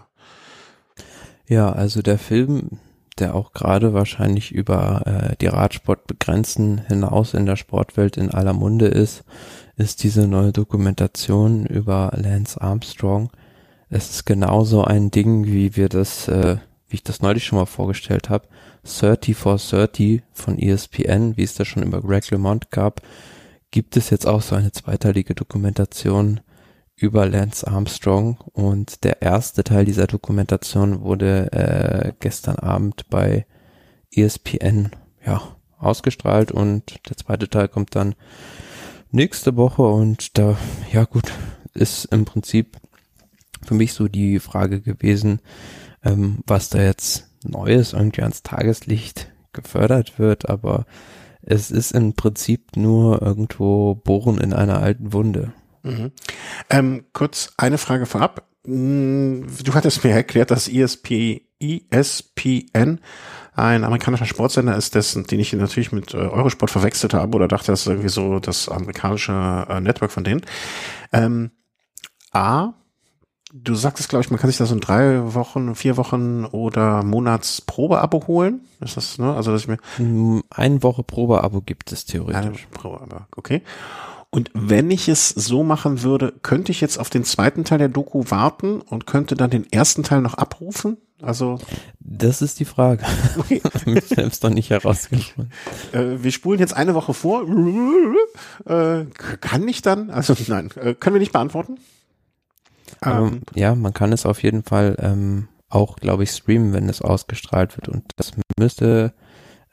Ja, also der Film, der auch gerade wahrscheinlich über äh, die Radsportbegrenzen hinaus in der Sportwelt in aller Munde ist, ist diese neue Dokumentation über Lance Armstrong. Es ist genauso ein Ding, wie wir das, äh, wie ich das neulich schon mal vorgestellt habe. 30 for 30 von ESPN, wie es da schon über Greg LeMond gab, gibt es jetzt auch so eine zweiteilige Dokumentation über Lance Armstrong und der erste Teil dieser Dokumentation wurde äh, gestern Abend bei ESPN ja ausgestrahlt und der zweite Teil kommt dann nächste Woche und da ja gut ist im Prinzip für mich so die Frage gewesen, ähm, was da jetzt Neues irgendwie ans Tageslicht gefördert wird, aber es ist im Prinzip nur irgendwo Bohren in einer alten Wunde. Mhm. Ähm, kurz eine Frage vorab. Hm, du hattest mir erklärt, dass ESP, ESPN ein amerikanischer Sportsender ist, dessen, den ich natürlich mit äh, Eurosport verwechselt habe oder dachte, das ist irgendwie so das amerikanische äh, Network von denen. Ähm, A, du sagtest, glaube ich, man kann sich da so in drei Wochen, vier Wochen oder Monats Probeabo holen. Ist das, ne? Also, dass ich mir. Eine Woche Probeabo gibt es theoretisch. Eine Probeabo, okay. Und wenn ich es so machen würde, könnte ich jetzt auf den zweiten Teil der Doku warten und könnte dann den ersten Teil noch abrufen? Also. Das ist die Frage. Okay. [LAUGHS] mich selbst noch nicht herausgefunden. [LAUGHS] Äh, wir spulen jetzt eine Woche vor. Äh, kann ich dann? Also nein, äh, können wir nicht beantworten. Ähm, ja, man kann es auf jeden Fall ähm, auch, glaube ich, streamen, wenn es ausgestrahlt wird. Und das müsste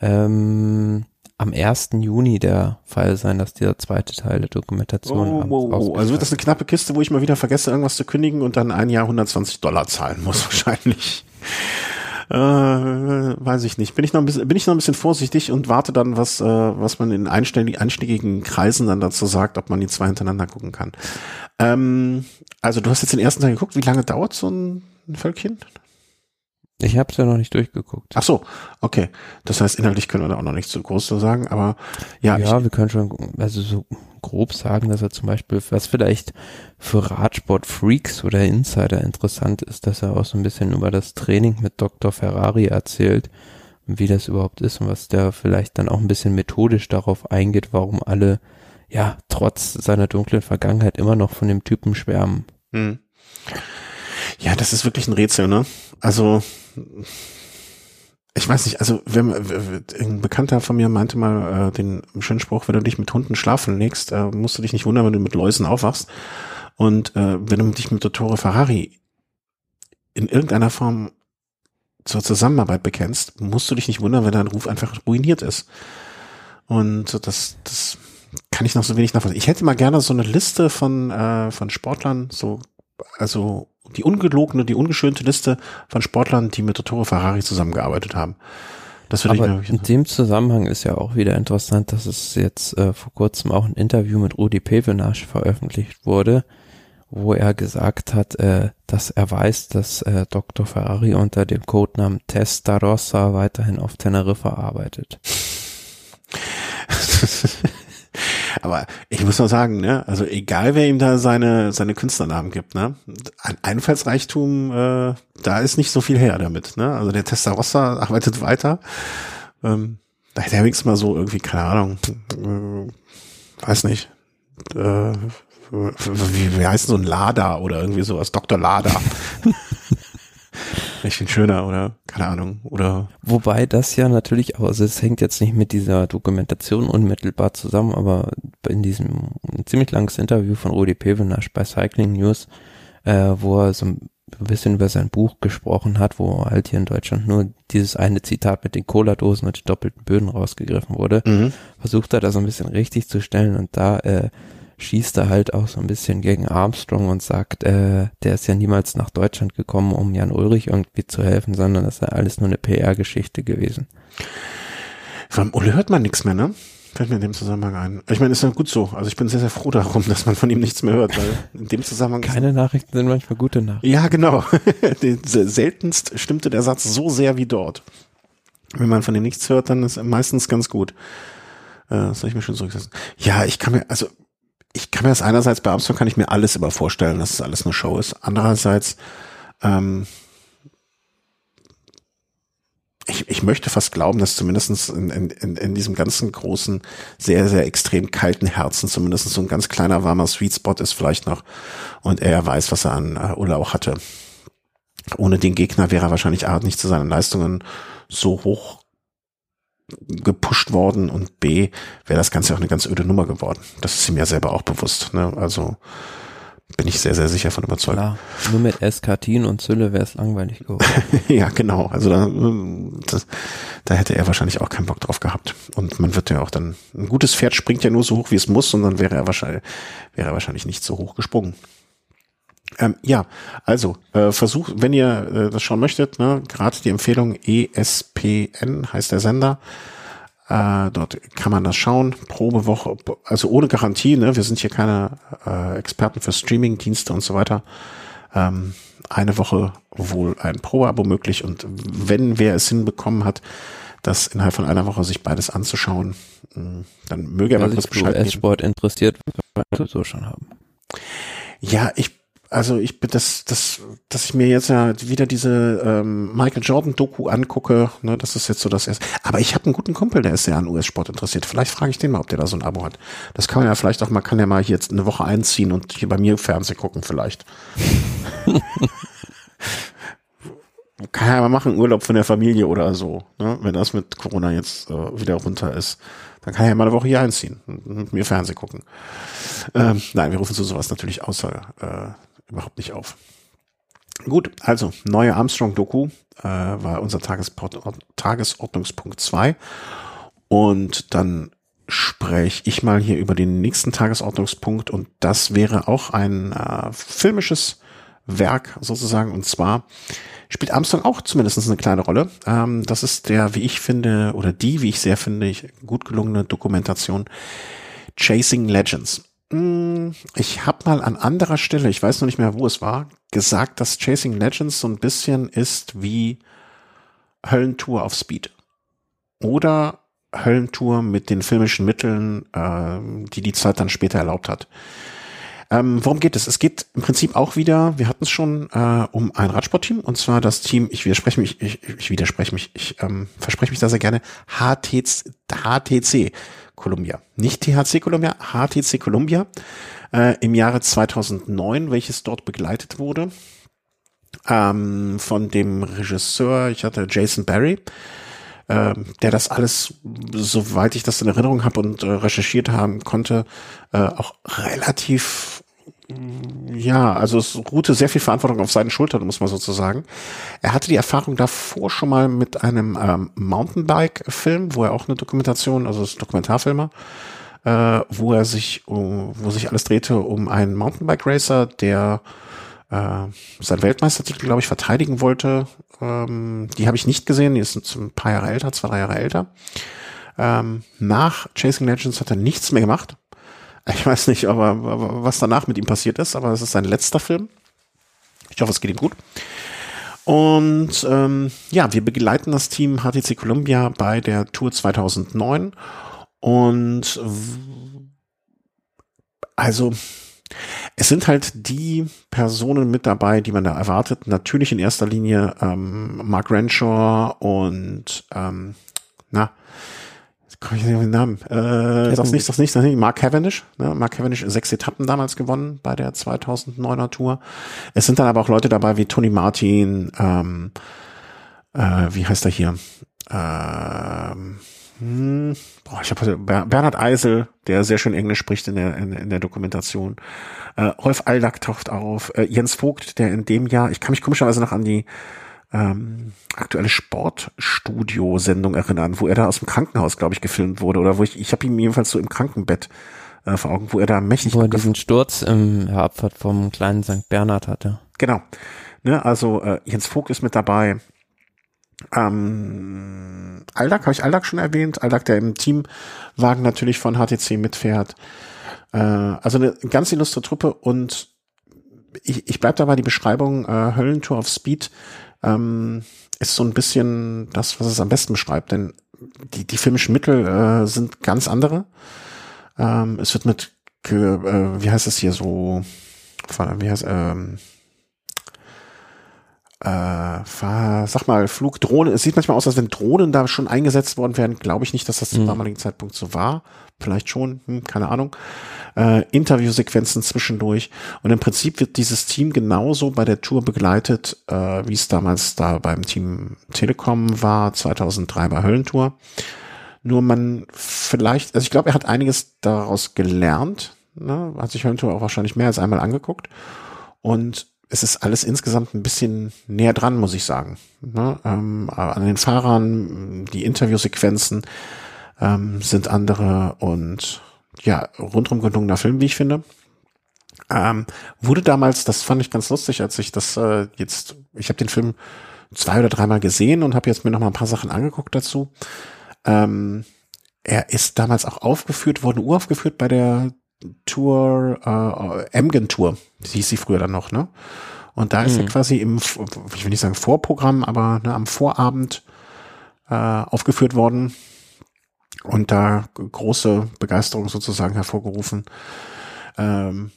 ähm, am 1. Juni der Fall sein, dass dieser zweite Teil der Dokumentation. Oh, oh, oh. Also wird das eine knappe Kiste, wo ich mal wieder vergesse, irgendwas zu kündigen und dann ein Jahr 120 Dollar zahlen muss, [LAUGHS] wahrscheinlich. Äh, weiß ich nicht. Bin ich noch ein bisschen, bin ich noch ein bisschen vorsichtig und warte dann, was, äh, was man in einschlägigen Kreisen dann dazu sagt, ob man die zwei hintereinander gucken kann. Ähm, also du hast jetzt den ersten Teil geguckt. Wie lange dauert so ein Völkchen? Ich habe es ja noch nicht durchgeguckt. Ach so, okay. Das heißt, inhaltlich können wir da auch noch nicht so groß zu sagen, aber ja. Ja, wir können schon, also so grob sagen, dass er zum Beispiel, was vielleicht für Radsport-Freaks oder Insider interessant ist, dass er auch so ein bisschen über das Training mit Dr. Ferrari erzählt, wie das überhaupt ist und was der vielleicht dann auch ein bisschen methodisch darauf eingeht, warum alle, ja, trotz seiner dunklen Vergangenheit immer noch von dem Typen schwärmen. Hm. Ja, das ist wirklich ein Rätsel, ne? Also, ich weiß nicht, also wenn, ein Bekannter von mir meinte mal äh, den schönen Spruch, wenn du dich mit Hunden schlafen legst, äh, musst du dich nicht wundern, wenn du mit Läusen aufwachst. Und äh, wenn du dich mit Dottore Ferrari in irgendeiner Form zur Zusammenarbeit bekennst, musst du dich nicht wundern, wenn dein Ruf einfach ruiniert ist. Und das, das kann ich noch so wenig nachvollziehen. Ich hätte mal gerne so eine Liste von, äh, von Sportlern, so, also die ungelogene, die ungeschönte Liste von Sportlern, die mit Toro Ferrari zusammengearbeitet haben. Das würde Aber ich mir in dem Zusammenhang ist ja auch wieder interessant, dass es jetzt äh, vor kurzem auch ein Interview mit Rudi Pevenage veröffentlicht wurde, wo er gesagt hat, äh, dass er weiß, dass äh, Dr. Ferrari unter dem Codenamen Testa Rossa weiterhin auf Teneriffa arbeitet. [LAUGHS] [LAUGHS] Aber ich muss noch sagen, ne, also egal wer ihm da seine, seine Künstlernamen gibt, ne, ein Einfallsreichtum, äh, da ist nicht so viel her damit, ne. Also der Testarossa arbeitet weiter. Ähm, da hätte er wenigstens mal so irgendwie, keine Ahnung, äh, weiß nicht, äh, wie, wie heißt so ein Lada oder irgendwie sowas, Dr. Lada. [LAUGHS] Ich finde schöner oder keine Ahnung oder. Wobei das ja natürlich, also es hängt jetzt nicht mit dieser Dokumentation unmittelbar zusammen, aber in diesem ziemlich langes Interview von Rudi Pevenasch bei Cycling News, äh, wo er so ein bisschen über sein Buch gesprochen hat, wo halt hier in Deutschland nur dieses eine Zitat mit den Cola-Dosen und den doppelten Böden rausgegriffen wurde, mhm. versucht er das so ein bisschen richtig zu stellen und da äh, schießt er halt auch so ein bisschen gegen Armstrong und sagt, äh, der ist ja niemals nach Deutschland gekommen, um Jan Ulrich irgendwie zu helfen, sondern das ist ja alles nur eine PR-Geschichte gewesen. Vom Ulle hört man nichts mehr, ne? Fällt mir in dem Zusammenhang ein. Ich meine, ist ja gut so. Also ich bin sehr, sehr froh darum, dass man von ihm nichts mehr hört, weil in dem Zusammenhang. Keine Nachrichten sind manchmal gute Nachrichten. Ja, genau. [LAUGHS] Seltenst stimmte der Satz so sehr wie dort. Wenn man von ihm nichts hört, dann ist er meistens ganz gut. Äh, soll ich mir schon zurücksetzen. Ja, ich kann mir, also ich kann mir das einerseits bei Armstrong kann ich mir alles immer vorstellen, dass es alles eine Show ist. Andererseits, ähm, ich, ich möchte fast glauben, dass zumindest in, in, in diesem ganzen großen, sehr, sehr extrem kalten Herzen zumindest so ein ganz kleiner, warmer Sweet Spot ist vielleicht noch und er weiß, was er an äh, Ulla auch hatte. Ohne den Gegner wäre er wahrscheinlich A, nicht zu seinen Leistungen so hoch gepusht worden und B, wäre das Ganze auch eine ganz öde Nummer geworden. Das ist ihm ja selber auch bewusst. Ne? Also bin ich sehr, sehr sicher von überzeugt. Klar, nur mit Eskatin und Zülle wäre es langweilig geworden. [LAUGHS] ja, genau. Also da, das, da hätte er wahrscheinlich auch keinen Bock drauf gehabt. Und man wird ja auch dann, ein gutes Pferd springt ja nur so hoch, wie es muss, und dann wäre er wahrscheinlich, wäre er wahrscheinlich nicht so hoch gesprungen. Ähm, ja, also äh, versucht, wenn ihr äh, das schauen möchtet, ne, gerade die Empfehlung ESPN heißt der Sender. Äh, dort kann man das schauen. Probewoche, also ohne Garantie. Ne, wir sind hier keine äh, Experten für Streaming-Dienste und so weiter. Ähm, eine Woche wohl ein Probeabo möglich und wenn wer es hinbekommen hat, das innerhalb von einer Woche sich beides anzuschauen, hm, dann möge er mal kurz Bescheid geben. Sport interessiert, so schon haben. Ja, ich also ich bin das, das, dass ich mir jetzt ja wieder diese ähm, Michael Jordan Doku angucke, ne, das ist jetzt so das erste. Aber ich habe einen guten Kumpel, der ist sehr an US-Sport interessiert. Vielleicht frage ich den mal, ob der da so ein Abo hat. Das kann man ja vielleicht auch mal, kann ja mal hier jetzt eine Woche einziehen und hier bei mir Fernsehen gucken vielleicht. [LAUGHS] kann ja mal machen, Urlaub von der Familie oder so, ne? wenn das mit Corona jetzt äh, wieder runter ist. Dann kann er ja mal eine Woche hier einziehen und mit mir Fernsehen gucken. Ähm, nein, wir rufen zu sowas natürlich außer äh, überhaupt nicht auf. Gut, also neue Armstrong-Doku äh, war unser Tagesport Tagesordnungspunkt 2. Und dann spreche ich mal hier über den nächsten Tagesordnungspunkt und das wäre auch ein äh, filmisches Werk sozusagen. Und zwar spielt Armstrong auch zumindest eine kleine Rolle. Ähm, das ist der, wie ich finde, oder die, wie ich sehr finde, gut gelungene Dokumentation Chasing Legends. Hm, ich habe mal an anderer Stelle, ich weiß noch nicht mehr, wo es war, gesagt, dass Chasing Legends so ein bisschen ist wie Höllentour auf Speed. Oder Höllentour mit den filmischen Mitteln, äh, die die Zeit dann später erlaubt hat. Ähm, worum geht es? Es geht im Prinzip auch wieder, wir hatten es schon, äh, um ein Radsportteam und zwar das Team, ich widerspreche mich, ich, ich widerspreche mich, ich ähm, verspreche mich da sehr gerne, HTC, HTC Columbia. Nicht THC Columbia, HTC Columbia äh, im Jahre 2009, welches dort begleitet wurde ähm, von dem Regisseur, ich hatte Jason Barry, äh, der das alles, soweit ich das in Erinnerung habe und äh, recherchiert haben konnte, äh, auch relativ ja, also es ruhte sehr viel Verantwortung auf seinen Schultern, muss man sozusagen. Er hatte die Erfahrung davor schon mal mit einem ähm, Mountainbike-Film, wo er auch eine Dokumentation, also ist Dokumentarfilmer, äh, wo er sich, wo sich alles drehte um einen Mountainbike-Racer, der äh, seinen Weltmeistertitel, glaube ich, verteidigen wollte. Ähm, die habe ich nicht gesehen, die ist ein paar Jahre älter, zwei, drei Jahre älter. Ähm, nach Chasing Legends hat er nichts mehr gemacht. Ich weiß nicht, aber was danach mit ihm passiert ist, aber es ist sein letzter Film. Ich hoffe, es geht ihm gut. Und ähm, ja, wir begleiten das Team HTC Columbia bei der Tour 2009. Und also es sind halt die Personen mit dabei, die man da erwartet. Natürlich in erster Linie ähm, Mark Renshaw und ähm, na, komme ich nicht auf den Namen. Äh, das nicht, das nicht, das nicht. Mark Cavendish. Ne? Mark Cavendish sechs Etappen damals gewonnen bei der 2009er Tour. Es sind dann aber auch Leute dabei wie Tony Martin, ähm, äh, wie heißt er hier? Ähm, hm, boah, ich habe Bernhard Eisel, der sehr schön Englisch spricht in der in, in der Dokumentation. Äh, Rolf Aldag taucht auf. Äh, Jens Vogt, der in dem Jahr, ich kann mich komischerweise noch an die ähm, aktuelle Sportstudio-Sendung erinnern, wo er da aus dem Krankenhaus, glaube ich, gefilmt wurde oder wo ich, ich habe ihn jedenfalls so im Krankenbett äh, vor Augen, wo er da mächtig wo er diesen Sturz im ja, Abfahrt vom kleinen St. Bernhard hatte. Genau. Ne, also äh, Jens Vogt ist mit dabei. Ähm, Aldag, habe ich Aldag schon erwähnt? Aldag, der im Teamwagen natürlich von HTC mitfährt. Äh, also eine ganz illustre Truppe und ich, ich bleib dabei, die Beschreibung äh, Höllentour auf Speed ähm, ist so ein bisschen das, was es am besten beschreibt. Denn die, die filmischen Mittel äh, sind ganz andere. Ähm, es wird mit, äh, wie heißt es hier so, wie heißt, ähm, äh, sag mal, Flugdrohne, es sieht manchmal aus, als wenn Drohnen da schon eingesetzt worden wären. Glaube ich nicht, dass das zum mhm. damaligen Zeitpunkt so war. Vielleicht schon, hm, keine Ahnung. Äh, Interviewsequenzen zwischendurch. Und im Prinzip wird dieses Team genauso bei der Tour begleitet, äh, wie es damals da beim Team Telekom war, 2003 bei Höllentour. Nur man vielleicht, also ich glaube, er hat einiges daraus gelernt, ne? hat sich Höllentour auch wahrscheinlich mehr als einmal angeguckt. Und es ist alles insgesamt ein bisschen näher dran, muss ich sagen. Ne? Ähm, an den Fahrern, die Interviewsequenzen ähm, sind andere und ja, rundrum gelungener Film, wie ich finde. Ähm, wurde damals, das fand ich ganz lustig, als ich das äh, jetzt, ich habe den Film zwei oder dreimal gesehen und habe jetzt mir noch mal ein paar Sachen angeguckt dazu. Ähm, er ist damals auch aufgeführt worden, uraufgeführt bei der Tour, äh, Emgen Tour, hieß sie früher dann noch, ne? Und da ist mhm. er quasi im, ich will nicht sagen Vorprogramm, aber ne, am Vorabend äh, aufgeführt worden und da große Begeisterung sozusagen hervorgerufen. Ähm,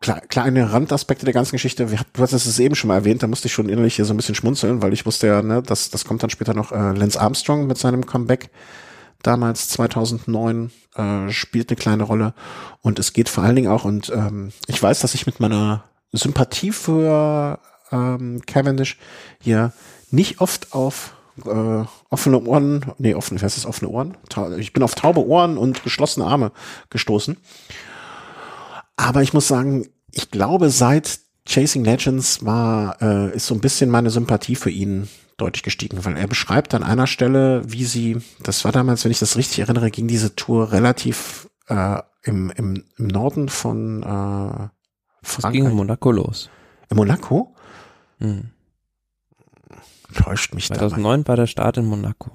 kleine Randaspekte der ganzen Geschichte. Du hast es eben schon mal erwähnt, da musste ich schon innerlich hier so ein bisschen schmunzeln, weil ich wusste ja, ne, das, das kommt dann später noch äh, Lance Armstrong mit seinem Comeback damals 2009 äh, spielt eine kleine Rolle und es geht vor allen Dingen auch und ähm, ich weiß, dass ich mit meiner Sympathie für ähm, Cavendish hier nicht oft auf äh, offene Ohren, nee, offene, was ist offene Ohren? Ich bin auf taube Ohren und geschlossene Arme gestoßen. Aber ich muss sagen, ich glaube, seit Chasing Legends war, äh, ist so ein bisschen meine Sympathie für ihn deutlich gestiegen, weil er beschreibt an einer Stelle, wie sie, das war damals, wenn ich das richtig erinnere, ging diese Tour relativ äh, im, im, im Norden von äh, Frankreich. Es ging in Monaco los. In Monaco? Hm. Täuscht mich da. 2009 war der Start in Monaco.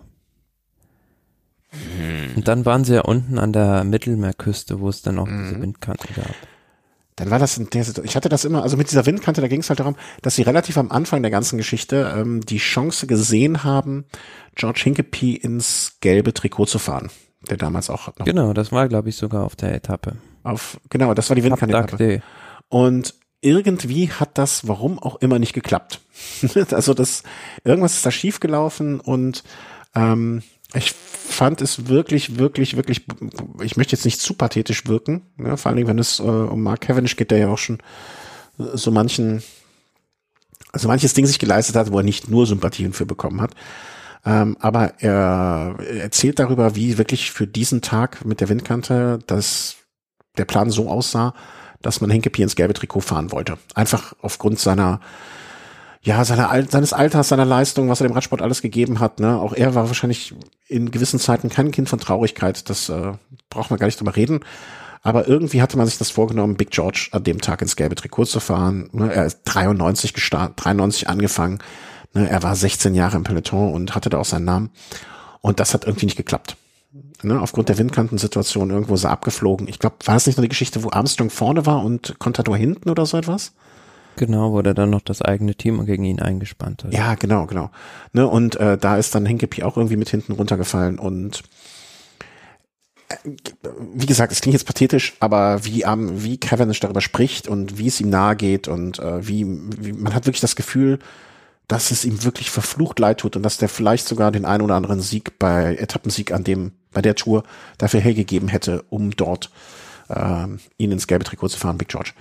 Und dann waren sie ja unten an der Mittelmeerküste, wo es dann auch diese Mhm. Windkanten gab. Dann war das in der Situation. Ich hatte das immer, also mit dieser Windkante, da ging es halt darum, dass sie relativ am Anfang der ganzen Geschichte ähm, die Chance gesehen haben, George Hinkepie ins gelbe Trikot zu fahren. Der damals auch noch Genau, das war, glaube ich, sogar auf der Etappe. auf, genau, das war die Cap Windkante. d'Agde. Und irgendwie hat das, warum auch immer, nicht geklappt. [LAUGHS] also das, irgendwas ist da schiefgelaufen und ähm, ich fand es wirklich, wirklich, wirklich, ich möchte jetzt nicht zu pathetisch wirken, ne? vor allen Dingen, wenn es äh, um Mark Cavendish geht, der ja auch schon äh, so manchen, also manches Ding sich geleistet hat, wo er nicht nur Sympathien für bekommen hat. Ähm, aber er erzählt darüber, wie wirklich für diesen Tag mit der Windkante, dass der Plan so aussah, dass man Hinkepie ins gelbe Trikot fahren wollte. Einfach aufgrund seiner, ja, seiner, seines Alters, seiner Leistung, was er dem Radsport alles gegeben hat. Ne? Auch er war wahrscheinlich in gewissen Zeiten kein Kind von Traurigkeit. Das äh, braucht man gar nicht drüber reden. Aber irgendwie hatte man sich das vorgenommen, Big George an dem Tag ins gelbe Trikot zu fahren. Ne? Er ist 93 gestartet, 93 angefangen. Ne? Er war 16 Jahre im Peloton und hatte da auch seinen Namen. Und das hat irgendwie nicht geklappt. Ne, aufgrund der Windkantensituation irgendwo ist er abgeflogen. Ich glaube, war das nicht nur die Geschichte, wo Armstrong vorne war und Contador hinten oder so etwas? Genau, wo der dann noch das eigene Team gegen ihn eingespannt hat. Ja, genau, genau. Ne, und äh, da ist dann Hinkepie auch irgendwie mit hinten runtergefallen und äh, wie gesagt, es klingt jetzt pathetisch, aber wie ähm, wie Cavendish darüber spricht und wie es ihm nahe geht und äh, wie, wie man hat wirklich das Gefühl, dass es ihm wirklich verflucht leid tut und dass der vielleicht sogar den einen oder anderen Sieg bei Etappensieg an dem bei der Tour dafür hergegeben hätte, um dort ähm, ihn ins gelbe Trikot zu fahren, Big George.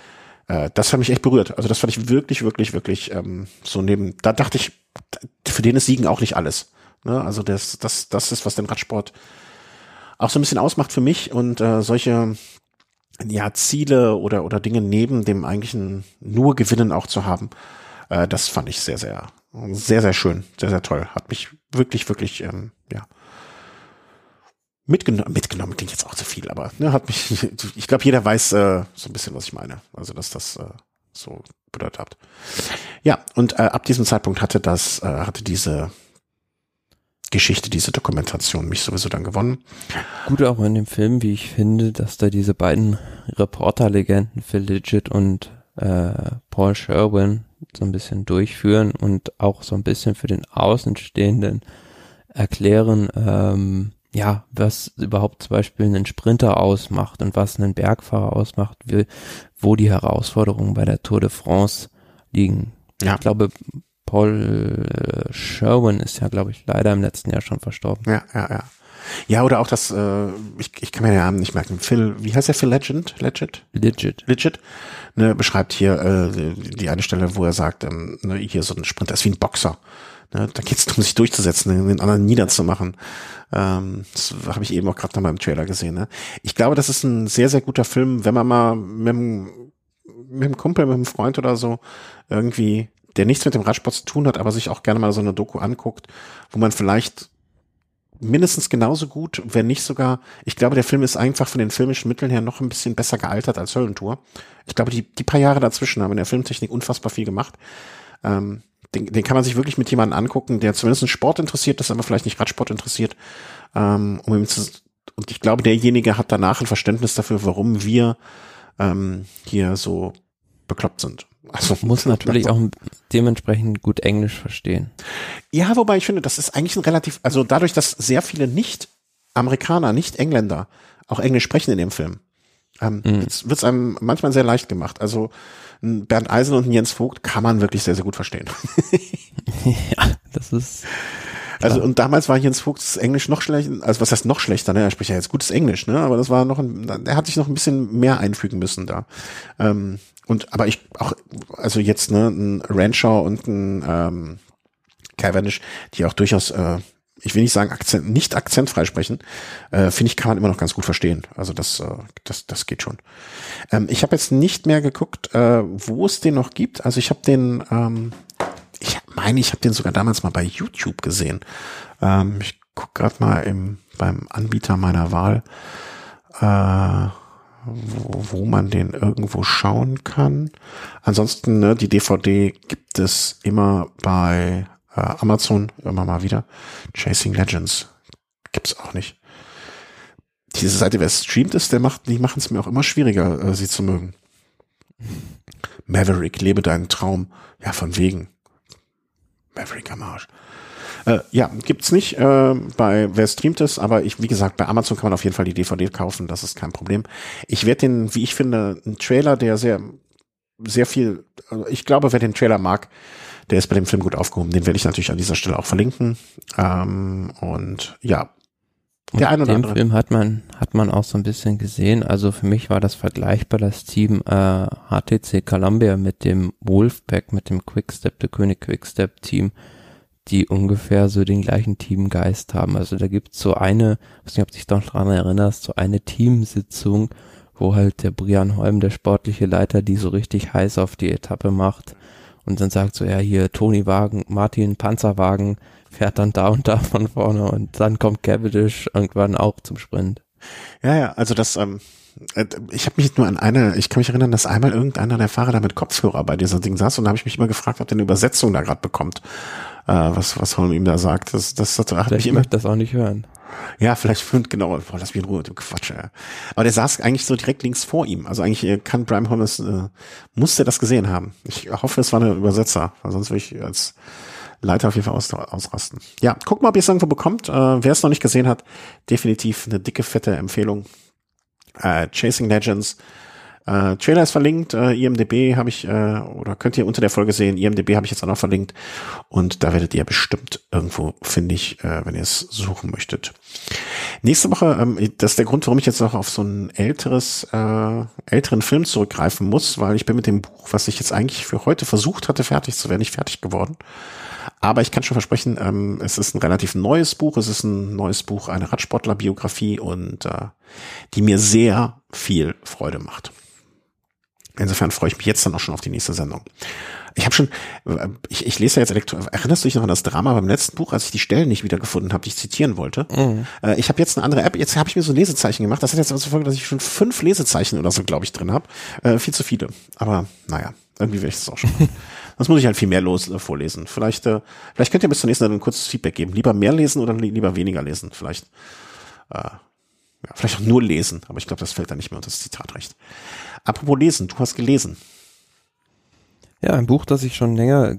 Äh, das hat mich echt berührt. Also das fand ich wirklich, wirklich, wirklich ähm, so neben. Da dachte ich, für den ist Siegen auch nicht alles. Ne? Also das, das, das ist was den Radsport auch so ein bisschen ausmacht für mich und äh, solche ja Ziele oder oder Dinge neben dem eigentlichen nur Gewinnen auch zu haben. Äh, das fand ich sehr, sehr, sehr, sehr schön, sehr, sehr toll. Hat mich wirklich, wirklich, ähm, ja, mitgenommen, mitgenommen klingt jetzt auch zu viel, aber ne, hat mich, [LAUGHS] ich glaube, jeder weiß äh, so ein bisschen, was ich meine. Also, dass das äh, so bedeutet hat. Ja, und äh, ab diesem Zeitpunkt hatte das, äh, hatte diese Geschichte, diese Dokumentation mich sowieso dann gewonnen. Gut auch in dem Film, wie ich finde, dass da diese beiden Reporterlegenden, Phil Lidget und äh, Paul Sherwin, so ein bisschen durchführen und auch so ein bisschen für den Außenstehenden erklären, ähm, ja, was überhaupt zum Beispiel einen Sprinter ausmacht und was einen Bergfahrer ausmacht, wie, wo die Herausforderungen bei der Tour de France liegen. Ja. Ich glaube, Paul äh, Sherwin ist ja, glaube ich, leider im letzten Jahr schon verstorben. Ja, ja, ja. Ja, oder auch das, äh, ich, ich kann mir den Namen nicht merken. Phil, wie heißt der Phil Legend? Legend? Legit. Legit, ne, beschreibt hier äh, die, die eine Stelle, wo er sagt, ähm, ne, hier so ein Sprinter ist wie ein Boxer. Ne, da geht es darum, sich durchzusetzen, den anderen niederzumachen. Ähm, das habe ich eben auch gerade noch mal im Trailer gesehen. Ne? Ich glaube, das ist ein sehr, sehr guter Film, wenn man mal mit einem, mit einem Kumpel, mit einem Freund oder so irgendwie, der nichts mit dem Radsport zu tun hat, aber sich auch gerne mal so eine Doku anguckt, wo man vielleicht mindestens genauso gut, wenn nicht sogar, ich glaube, der Film ist einfach von den filmischen Mitteln her noch ein bisschen besser gealtert als Höllentour. Ich glaube, die, die paar Jahre dazwischen haben in der Filmtechnik unfassbar viel gemacht. Ähm, den, den kann man sich wirklich mit jemandem angucken, der zumindest Sport interessiert ist, aber vielleicht nicht Radsport interessiert. Ähm, um ihm zu, und ich glaube, derjenige hat danach ein Verständnis dafür, warum wir ähm, hier so bekloppt sind. Also Muss [LAUGHS] natürlich auch dementsprechend gut Englisch verstehen. Ja, wobei ich finde, das ist eigentlich ein relativ, also dadurch, dass sehr viele Nicht-Amerikaner, Nicht-Engländer auch Englisch sprechen in dem Film, ähm, Mhm. wird es einem manchmal sehr leicht gemacht. Also Bernd Eisen und Jens Vogt kann man wirklich sehr, sehr gut verstehen. [LAUGHS] ja, das ist Also und damals war Jens Vogts Englisch noch schlechter, also was heißt noch schlechter, ne? Er spricht ja jetzt gutes Englisch, ne? Aber das war noch ein, er hat sich noch ein bisschen mehr einfügen müssen da. Ähm, und aber ich auch, also jetzt ne, ein Rancher und ein ähm, Cavendish, die auch durchaus, äh, ich will nicht sagen Akzent, nicht akzentfrei sprechen, äh, finde ich, kann man immer noch ganz gut verstehen. Also das, äh, das, das geht schon. Ähm, ich habe jetzt nicht mehr geguckt, äh, wo es den noch gibt. Also ich habe den, ähm, ich meine, ich habe den sogar damals mal bei YouTube gesehen. Ähm, ich guck gerade mal im, beim Anbieter meiner Wahl. Äh, wo, wo man den irgendwo schauen kann. Ansonsten, ne, die DVD gibt es immer bei Amazon, immer mal wieder. Chasing Legends gibt's auch nicht. Diese Seite, wer streamt ist, der macht, die machen es mir auch immer schwieriger, äh, sie zu mögen. Maverick, lebe deinen Traum. Ja, von wegen. Maverick am Arsch. Äh, ja, gibt's nicht äh, bei wer streamt es, aber ich, wie gesagt, bei Amazon kann man auf jeden Fall die DVD kaufen, das ist kein Problem. Ich werde den, wie ich finde, einen Trailer, der sehr, sehr viel, also ich glaube, wer den Trailer mag, der ist bei dem Film gut aufgehoben. Den werde ich natürlich an dieser Stelle auch verlinken. Ähm, und ja, der ein oder andere. Film hat man, hat man auch so ein bisschen gesehen. Also für mich war das vergleichbar, das Team äh, HTC Columbia mit dem Wolfpack, mit dem Quickstep, der König Quickstep Team, die ungefähr so den gleichen Teamgeist haben. Also da gibt's so eine, weiß nicht, ob du dich noch dran erinnerst, so eine Teamsitzung, wo halt der Brian Holm, der sportliche Leiter, die so richtig heiß auf die Etappe macht und dann sagt so, ja, hier Toni Wagen, Martin Panzerwagen fährt dann da und da von vorne und dann kommt Cavendish irgendwann auch zum Sprint. Ja, ja, also das, ähm, äh, ich habe mich nur an eine, ich kann mich erinnern, dass einmal irgendeiner der Fahrer da mit Kopfhörer bei dieser Ding saß und da habe ich mich immer gefragt, ob der eine Übersetzung da gerade bekommt, äh, was, was Holm ihm da sagt. Das, das, das hat mich immer. das auch nicht hören. Ja, vielleicht fünf, [LAUGHS] genau, boah, lass mich in Ruhe mit dem Quatsch. Ja. Aber der saß eigentlich so direkt links vor ihm. Also eigentlich äh, kann Brian Holmes, äh, musste das gesehen haben. Ich hoffe, es war ein Übersetzer, weil sonst würde ich als Leiter auf jeden Fall aus, ausrasten. Ja, guck mal, ob ihr es irgendwo bekommt. Äh, Wer es noch nicht gesehen hat, definitiv eine dicke, fette Empfehlung. Äh, Chasing Legends äh, Trailer ist verlinkt, äh, IMDB habe ich, äh, oder könnt ihr unter der Folge sehen, IMDB habe ich jetzt auch noch verlinkt und da werdet ihr bestimmt irgendwo, finde ich, äh, wenn ihr es suchen möchtet. Nächste Woche, ähm, das ist der Grund, warum ich jetzt noch auf so ein älteres, äh, älteren Film zurückgreifen muss, weil ich bin mit dem Buch, was ich jetzt eigentlich für heute versucht hatte, fertig zu werden, nicht fertig geworden. Aber ich kann schon versprechen, ähm, es ist ein relativ neues Buch. Es ist ein neues Buch, eine Radsportler-Biografie und äh, die mir sehr viel Freude macht. Insofern freue ich mich jetzt dann auch schon auf die nächste Sendung. Ich habe schon, ich, ich lese ja jetzt Elektro. Erinnerst du dich noch an das Drama beim letzten Buch, als ich die Stellen nicht wiedergefunden habe, die ich zitieren wollte? Mhm. Äh, ich habe jetzt eine andere App. Jetzt habe ich mir so Lesezeichen gemacht. Das hat jetzt aber zur Folge, dass ich schon fünf Lesezeichen oder so, glaube ich, drin habe. Äh, viel zu viele. Aber naja, irgendwie werde ich das auch schon. [LAUGHS] Das muss ich halt viel mehr los äh, vorlesen. Vielleicht, äh, vielleicht könnt ihr bis zur nächsten Sendung ein kurzes Feedback geben. Lieber mehr lesen oder li lieber weniger lesen. Vielleicht, äh, ja, vielleicht auch nur lesen. Aber ich glaube, das fällt dann nicht mehr unter das Zitatrecht. Apropos lesen, du hast gelesen. Ja, ein Buch, das ich schon länger,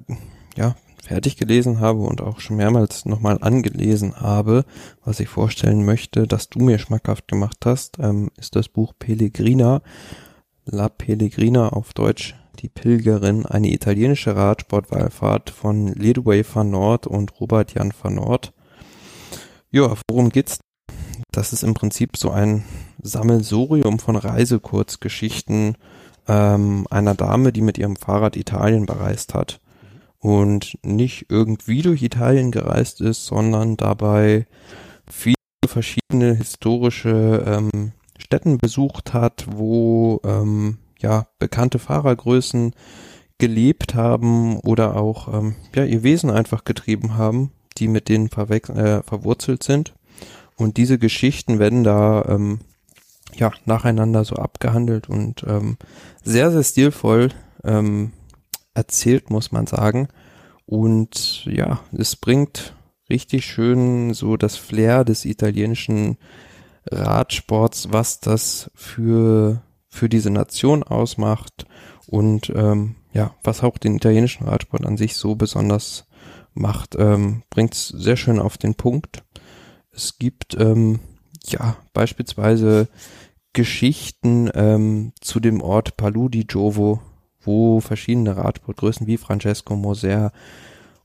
ja, fertig gelesen habe und auch schon mehrmals nochmal angelesen habe, was ich vorstellen möchte, dass du mir schmackhaft gemacht hast, ähm, ist das Buch Pellegrina, La Pellegrina auf Deutsch, die Pilgerin, eine italienische Radsportwallfahrt von Ledway van Noord und Robert Jan van Noord. Ja, worum geht's? Das ist im Prinzip so ein Sammelsurium von Reisekurzgeschichten ähm, einer Dame, die mit ihrem Fahrrad Italien bereist hat. Und nicht irgendwie durch Italien gereist ist, sondern dabei viele verschiedene historische ähm, Städten besucht hat, wo ähm, ja bekannte Fahrergrößen gelebt haben oder auch ähm, ja ihr Wesen einfach getrieben haben, die mit denen äh, verwurzelt sind. Und diese Geschichten werden da ähm, ja nacheinander so abgehandelt und ähm, sehr, sehr stilvoll ähm, erzählt, muss man sagen. Und ja, es bringt richtig schön so das Flair des italienischen Radsports, was das für, für diese Nation ausmacht und ähm, ja, was auch den italienischen Radsport an sich so besonders macht, ähm, bringt es sehr schön auf den Punkt. Es gibt ähm, ja beispielsweise Geschichten ähm, zu dem Ort Palu di Giovo, wo verschiedene Radsportgrößen wie Francesco Moser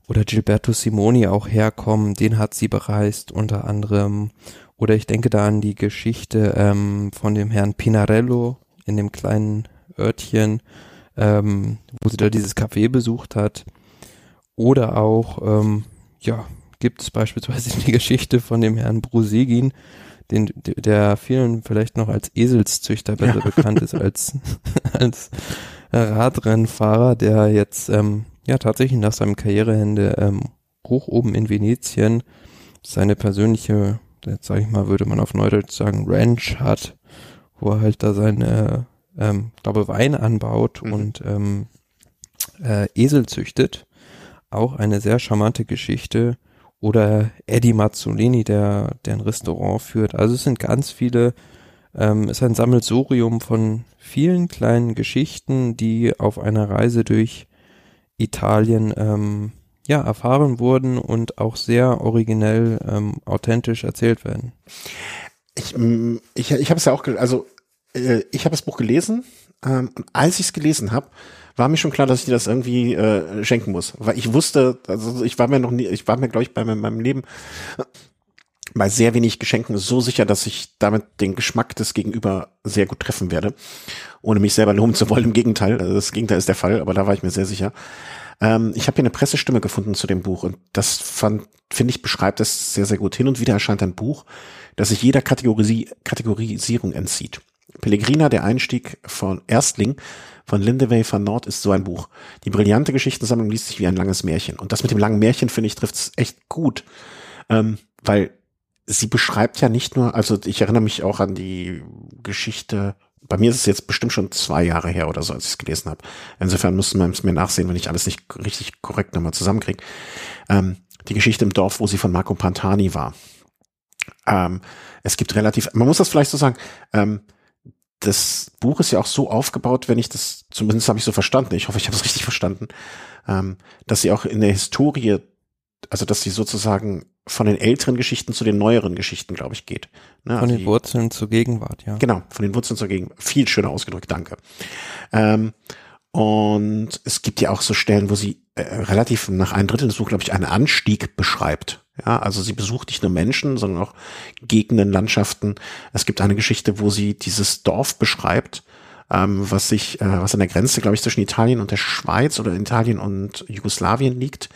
oder Gilberto Simoni auch herkommen. Den hat sie bereist unter anderem. Oder ich denke da an die Geschichte ähm, von dem Herrn Pinarello in dem kleinen Örtchen, ähm, wo sie da dieses Café besucht hat. Oder auch, ähm, ja, gibt es beispielsweise [LAUGHS] die Geschichte von dem Herrn Brusegin, den, der vielen vielleicht noch als Eselszüchter besser ja. [LAUGHS] bekannt ist als, [LAUGHS] als Radrennfahrer, der jetzt ähm, ja tatsächlich nach seinem Karriereende ähm, hoch oben in Venetien seine persönliche, jetzt sage ich mal, würde man auf Neudeutsch sagen, Ranch hat, wo er halt da seine, ähm, glaube Wein anbaut mhm. und ähm, äh, Esel züchtet. Auch eine sehr charmante Geschichte. Oder Eddie Mazzolini, der, der ein Restaurant führt. Also es sind ganz viele, ähm, ist ein Sammelsurium von vielen kleinen Geschichten, die auf einer Reise durch Italien ähm, ja, erfahren wurden und auch sehr originell, ähm, authentisch erzählt werden. Ich, ich, ich habe es ja auch, also äh, ich habe das Buch gelesen ähm, und als ich es gelesen habe, war mir schon klar, dass ich dir das irgendwie äh, schenken muss, weil ich wusste, also ich war mir noch nie, ich war mir glaube ich bei meinem Leben bei sehr wenig Geschenken so sicher, dass ich damit den Geschmack des Gegenüber sehr gut treffen werde, ohne mich selber loben zu wollen. Im Gegenteil, also das Gegenteil ist der Fall, aber da war ich mir sehr sicher. Ähm, ich habe hier eine Pressestimme gefunden zu dem Buch und das fand, finde ich, beschreibt es sehr, sehr gut. Hin und wieder erscheint ein Buch, das sich jeder Kategorie, Kategorisierung entzieht. Pellegrina, der Einstieg von Erstling von Lindewey van Nord ist so ein Buch. Die brillante Geschichtensammlung liest sich wie ein langes Märchen. Und das mit dem langen Märchen, finde ich, trifft es echt gut. Ähm, weil sie beschreibt ja nicht nur, also ich erinnere mich auch an die Geschichte, bei mir ist es jetzt bestimmt schon zwei Jahre her oder so, als ich es gelesen habe. Insofern müssen wir es mir nachsehen, wenn ich alles nicht richtig korrekt nochmal zusammenkriege. Ähm, die Geschichte im Dorf, wo sie von Marco Pantani war. Ähm, es gibt relativ, man muss das vielleicht so sagen, ähm, das Buch ist ja auch so aufgebaut, wenn ich das, zumindest habe ich so verstanden, ich hoffe, ich habe es richtig verstanden, ähm, dass sie auch in der Historie, also dass sie sozusagen von den älteren Geschichten zu den neueren Geschichten, glaube ich, geht. Ne? Von also den Wurzeln zur Gegenwart, ja. Genau, von den Wurzeln zur Gegenwart. Viel schöner ausgedrückt, danke. Ähm, und es gibt ja auch so Stellen, wo sie äh, relativ nach einem Drittel des Buches, glaube ich, einen Anstieg beschreibt. Ja, also sie besucht nicht nur Menschen, sondern auch Gegenden, Landschaften. Es gibt eine Geschichte, wo sie dieses Dorf beschreibt, ähm, was sich, äh, was an der Grenze, glaube ich, zwischen Italien und der Schweiz oder Italien und Jugoslawien liegt,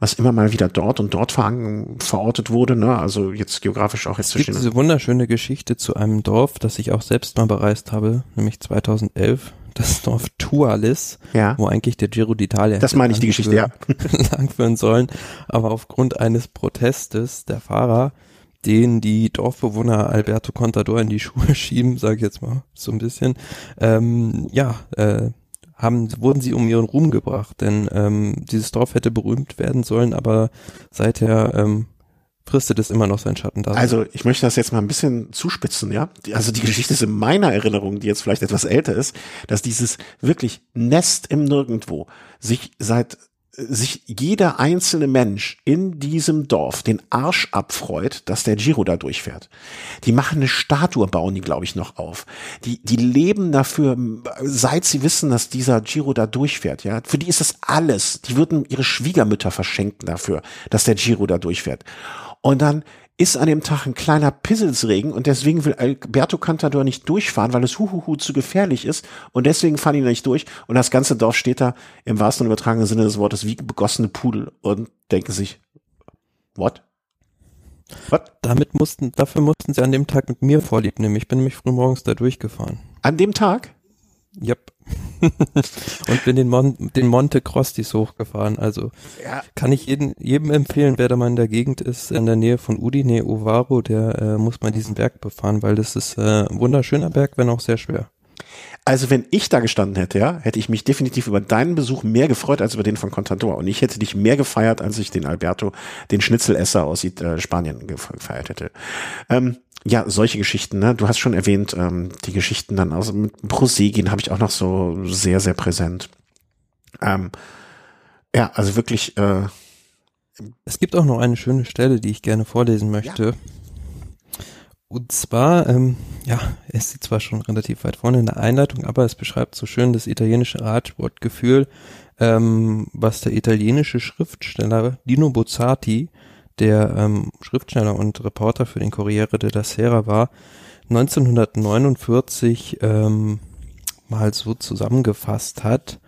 was immer mal wieder dort und dort ver verortet wurde, ne? Also jetzt geografisch auch jetzt es gibt diese wunderschöne Geschichte zu einem Dorf, das ich auch selbst mal bereist habe, nämlich 2011 das Dorf Tualis, ja. wo eigentlich der Giro d'Italia Das meine ich die Geschichte, ja. [LAUGHS] langführen sollen. Aber aufgrund eines Protestes der Fahrer, den die Dorfbewohner Alberto Contador in die Schuhe [LAUGHS] schieben, sage ich jetzt mal so ein bisschen, ähm, ja, äh, haben, wurden sie um ihren Ruhm gebracht, denn ähm, dieses Dorf hätte berühmt werden sollen, aber seither ähm, fristet es immer noch seinen Schatten da. Also ich möchte das jetzt mal ein bisschen zuspitzen, ja. Also die Geschichte ist in meiner Erinnerung, die jetzt vielleicht etwas älter ist, dass dieses wirklich Nest im Nirgendwo sich seit sich jeder einzelne Mensch in diesem Dorf den Arsch abfreut, dass der Giro da durchfährt. Die machen eine Statue, bauen die, glaube ich, noch auf. Die, die leben dafür, seit sie wissen, dass dieser Giro da durchfährt, ja. Für die ist das alles. Die würden ihre Schwiegermütter verschenken dafür, dass der Giro da durchfährt. Und dann ist an dem Tag ein kleiner Pisselsregen und deswegen will Alberto Cantador nicht durchfahren, weil es huhuhu zu gefährlich ist und deswegen fahren die nicht durch und das ganze Dorf steht da im wahrsten und übertragenen Sinne des Wortes wie begossene Pudel und denken sich, what? What? Damit mussten, dafür mussten sie an dem Tag mit mir vorlieb nehmen. Ich bin nämlich früh morgens da durchgefahren. An dem Tag? Yep. [LAUGHS] und bin den, Mon den Monte Crostis hochgefahren. Also ja. kann ich jeden, jedem empfehlen, wer da mal in der Gegend ist, in der Nähe von Udine, Ovaro, der äh, muss mal diesen Berg befahren, weil das ist äh, ein wunderschöner Berg, wenn auch sehr schwer. Also wenn ich da gestanden hätte, ja, hätte ich mich definitiv über deinen Besuch mehr gefreut als über den von Contador. Und ich hätte dich mehr gefeiert, als ich den Alberto, den Schnitzelesser aus äh, Spanien gefeiert hätte. Ähm, ja, solche Geschichten, ne? Du hast schon erwähnt, ähm, die Geschichten dann aus mit Prosegin habe ich auch noch so sehr, sehr präsent. Ähm, ja, also wirklich. Äh, es gibt auch noch eine schöne Stelle, die ich gerne vorlesen möchte. Ja. Und zwar, ähm, ja, es ist zwar schon relativ weit vorne in der Einleitung, aber es beschreibt so schön das italienische Radsportgefühl, ähm, was der italienische Schriftsteller Dino Bozzati der ähm, Schriftsteller und Reporter für den Corriere della Sera war, 1949 ähm, mal so zusammengefasst hat,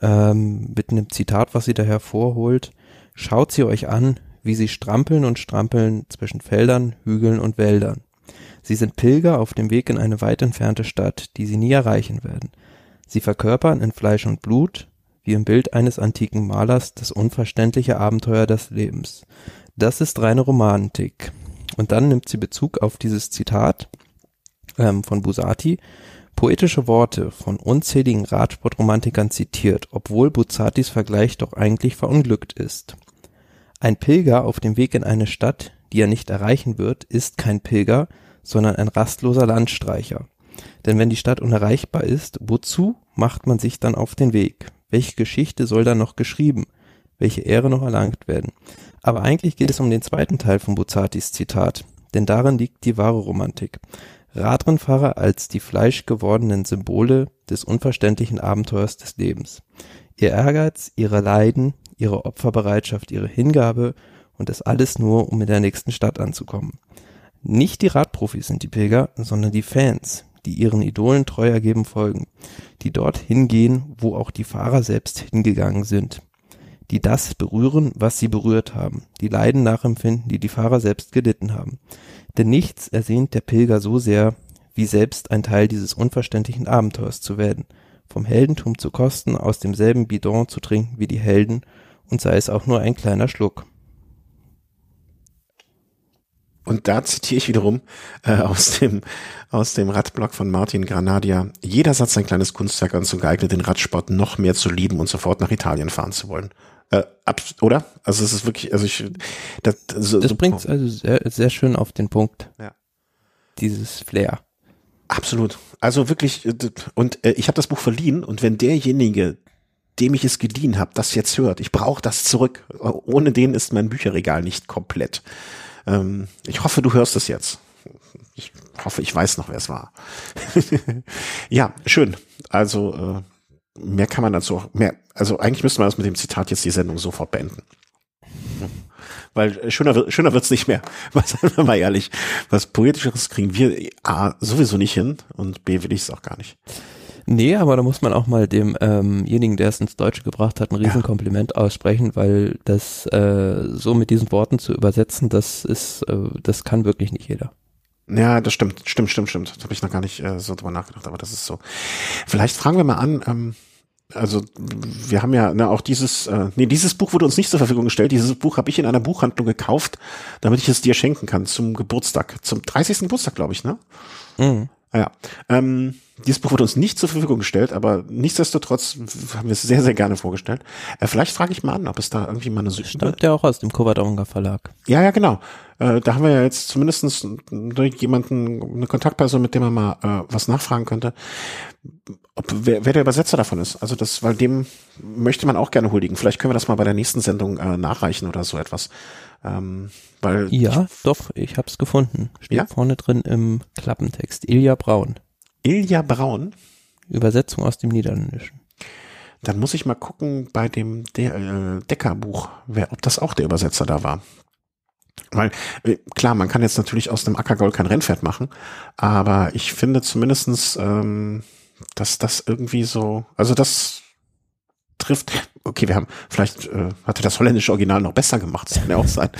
ähm, mit einem Zitat, was sie da hervorholt, schaut sie euch an, wie sie strampeln und strampeln zwischen Feldern, Hügeln und Wäldern. Sie sind Pilger auf dem Weg in eine weit entfernte Stadt, die sie nie erreichen werden. Sie verkörpern in Fleisch und Blut, wie im Bild eines antiken Malers, das unverständliche Abenteuer des Lebens. Das ist reine Romantik. Und dann nimmt sie Bezug auf dieses Zitat ähm, von Busati poetische Worte von unzähligen Radsportromantikern zitiert, obwohl Buzzatis Vergleich doch eigentlich verunglückt ist. Ein Pilger auf dem Weg in eine Stadt, die er nicht erreichen wird, ist kein Pilger, sondern ein rastloser Landstreicher. Denn wenn die Stadt unerreichbar ist, wozu macht man sich dann auf den Weg? Welche Geschichte soll dann noch geschrieben? Welche Ehre noch erlangt werden? Aber eigentlich geht es um den zweiten Teil von Buzzatis Zitat, denn darin liegt die wahre Romantik. Radrennfahrer als die fleischgewordenen Symbole des unverständlichen Abenteuers des Lebens. Ihr Ehrgeiz, ihre Leiden, ihre Opferbereitschaft, ihre Hingabe und das alles nur, um in der nächsten Stadt anzukommen. Nicht die Radprofis sind die Pilger, sondern die Fans, die ihren Idolen treu ergeben folgen, die dort hingehen, wo auch die Fahrer selbst hingegangen sind, die das berühren, was sie berührt haben, die Leiden nachempfinden, die die Fahrer selbst gelitten haben. Denn nichts ersehnt der Pilger so sehr, wie selbst ein Teil dieses unverständlichen Abenteuers zu werden, vom Heldentum zu kosten, aus demselben Bidon zu trinken wie die Helden, und sei es auch nur ein kleiner Schluck. Und da zitiere ich wiederum äh, aus dem aus dem Radblog von Martin Granadia. Jeder Satz ein kleines Kunstwerk und so geeignet, den Radsport noch mehr zu lieben und sofort nach Italien fahren zu wollen. Äh, ab, oder? Also es ist wirklich, also ich, das, so, das so, bringt also sehr, sehr schön auf den Punkt. Ja. Dieses Flair. Absolut. Also wirklich, äh, und äh, ich habe das Buch verliehen und wenn derjenige, dem ich es geliehen habe, das jetzt hört, ich brauche das zurück. Ohne den ist mein Bücherregal nicht komplett. Ähm, ich hoffe, du hörst es jetzt. Ich hoffe, ich weiß noch, wer es war. [LAUGHS] ja, schön. Also äh, mehr kann man dazu auch mehr. Also eigentlich müsste man das mit dem Zitat jetzt die Sendung sofort beenden. Weil äh, schöner, schöner wird's nicht mehr. [LAUGHS] Was mal ehrlich, was Poetischeres kriegen wir A sowieso nicht hin und B will ich es auch gar nicht. Nee, aber da muss man auch mal demjenigen, ähm der es ins Deutsche gebracht hat, ein Riesenkompliment ja. aussprechen, weil das äh, so mit diesen Worten zu übersetzen, das ist, äh, das kann wirklich nicht jeder. Ja, das stimmt, stimmt, stimmt, stimmt. Da habe ich noch gar nicht äh, so drüber nachgedacht, aber das ist so. Vielleicht fragen wir mal an, ähm, also wir haben ja ne, auch dieses, äh, nee, dieses Buch wurde uns nicht zur Verfügung gestellt. Dieses Buch habe ich in einer Buchhandlung gekauft, damit ich es dir schenken kann zum Geburtstag, zum 30. Geburtstag, glaube ich, ne? Mhm. Ja. Ähm, dieses Buch wurde uns nicht zur Verfügung gestellt, aber nichtsdestotrotz haben wir es sehr, sehr gerne vorgestellt. Äh, vielleicht frage ich mal an, ob es da irgendwie mal eine Süd Stammt ja auch aus dem Coverdonga Verlag. Ja, ja, genau. Äh, da haben wir ja jetzt zumindestens jemanden, eine Kontaktperson, mit dem man mal äh, was nachfragen könnte, ob, wer, wer der Übersetzer davon ist. Also das, weil dem möchte man auch gerne huldigen. Vielleicht können wir das mal bei der nächsten Sendung äh, nachreichen oder so etwas. Ähm, weil ja, ich, doch, ich habe es gefunden. Steht ja? vorne drin im Klappentext. Ilja Braun. Ilja Braun? Übersetzung aus dem Niederländischen. Dann muss ich mal gucken bei dem De äh, Decker-Buch, wer, ob das auch der Übersetzer da war. Weil, äh, klar, man kann jetzt natürlich aus dem Ackergaul kein Rennpferd machen, aber ich finde zumindestens, ähm, dass das irgendwie so, also das trifft. Okay, wir haben, vielleicht äh, hatte das holländische Original noch besser gemacht, das kann ja auch sein.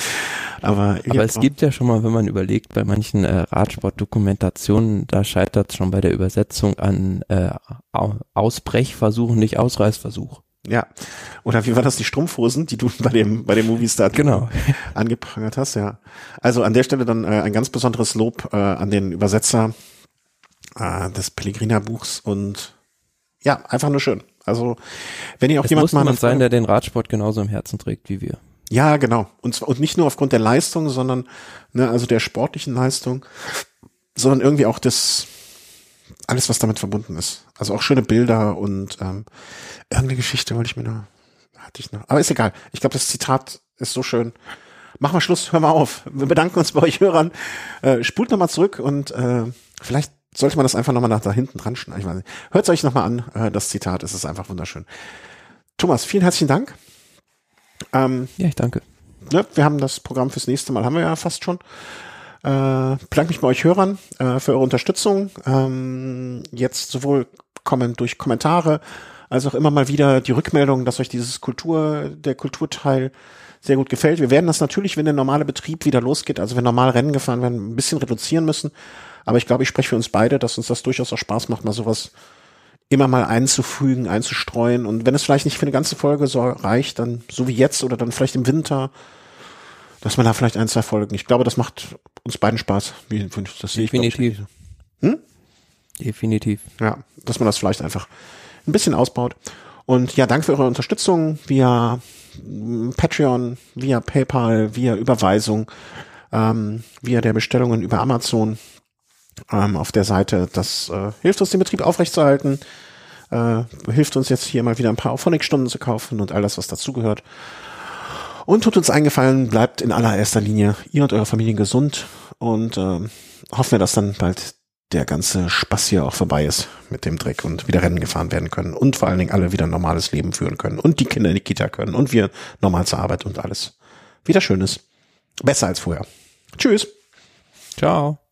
Aber, Aber es gibt ja schon mal, wenn man überlegt, bei manchen äh, Radsportdokumentationen, da scheitert es schon bei der Übersetzung an äh, Ausbrechversuch, nicht Ausreißversuch. Ja. Oder wie war das, die Strumpfhosen, die du bei dem, bei dem Movistar genau. angeprangert hast, ja. Also an der Stelle dann äh, ein ganz besonderes Lob äh, an den Übersetzer äh, des Pellegrina-Buchs und ja, einfach nur schön. Also, wenn ihr auch es jemand muss mal jemand sein, der den Radsport genauso im Herzen trägt wie wir. Ja, genau. Und zwar, und nicht nur aufgrund der Leistung, sondern, ne, also der sportlichen Leistung, sondern irgendwie auch das, alles, was damit verbunden ist. Also auch schöne Bilder und ähm, irgendeine Geschichte wollte ich mir noch, hatte ich noch. Aber ist egal. Ich glaube, das Zitat ist so schön. Machen wir Schluss, hör mal auf. Wir bedanken uns bei euch Hörern. Äh, spult nochmal zurück und äh, vielleicht sollte man das einfach nochmal nach da hinten dran schneiden. Hört es euch nochmal an, äh, das Zitat, es ist einfach wunderschön. Thomas, vielen herzlichen Dank. Ähm, ja, ich danke. Ne, wir haben das Programm fürs nächste Mal, haben wir ja fast schon. Äh, bedanke mich bei euch Hörern äh, für eure Unterstützung. Ähm, jetzt sowohl kommen durch Kommentare als auch immer mal wieder die Rückmeldung, dass euch dieses Kultur, der Kulturteil sehr gut gefällt. Wir werden das natürlich, wenn der normale Betrieb wieder losgeht, also wenn normal Rennen gefahren werden, ein bisschen reduzieren müssen. Aber ich glaube, ich spreche für uns beide, dass uns das durchaus auch Spaß macht, mal sowas immer mal einzufügen, einzustreuen. Und wenn es vielleicht nicht für eine ganze Folge so reicht, dann so wie jetzt oder dann vielleicht im Winter, dass man da vielleicht ein, zwei Folgen. Ich glaube, das macht uns beiden Spaß. Das sehe ich Definitiv. Hm? Definitiv. Ja, dass man das vielleicht einfach ein bisschen ausbaut. Und ja, danke für eure Unterstützung via Patreon, via PayPal, via Überweisung, ähm, via der Bestellungen über Amazon ähm, auf der Seite. Das äh, hilft uns, den Betrieb aufrechtzuerhalten. Äh, hilft uns jetzt hier mal wieder ein paar Auphonic-Stunden zu kaufen und all das, was dazugehört. Und tut uns eingefallen, bleibt in allererster Linie ihr und eure Familien gesund und äh, hoffen wir, dass dann bald der ganze Spaß hier auch vorbei ist mit dem Dreck und wieder Rennen gefahren werden können und vor allen Dingen alle wieder ein normales Leben führen können und die Kinder in die Kita können und wir normal zur Arbeit und alles wieder schön ist. Besser als vorher. Tschüss. Ciao.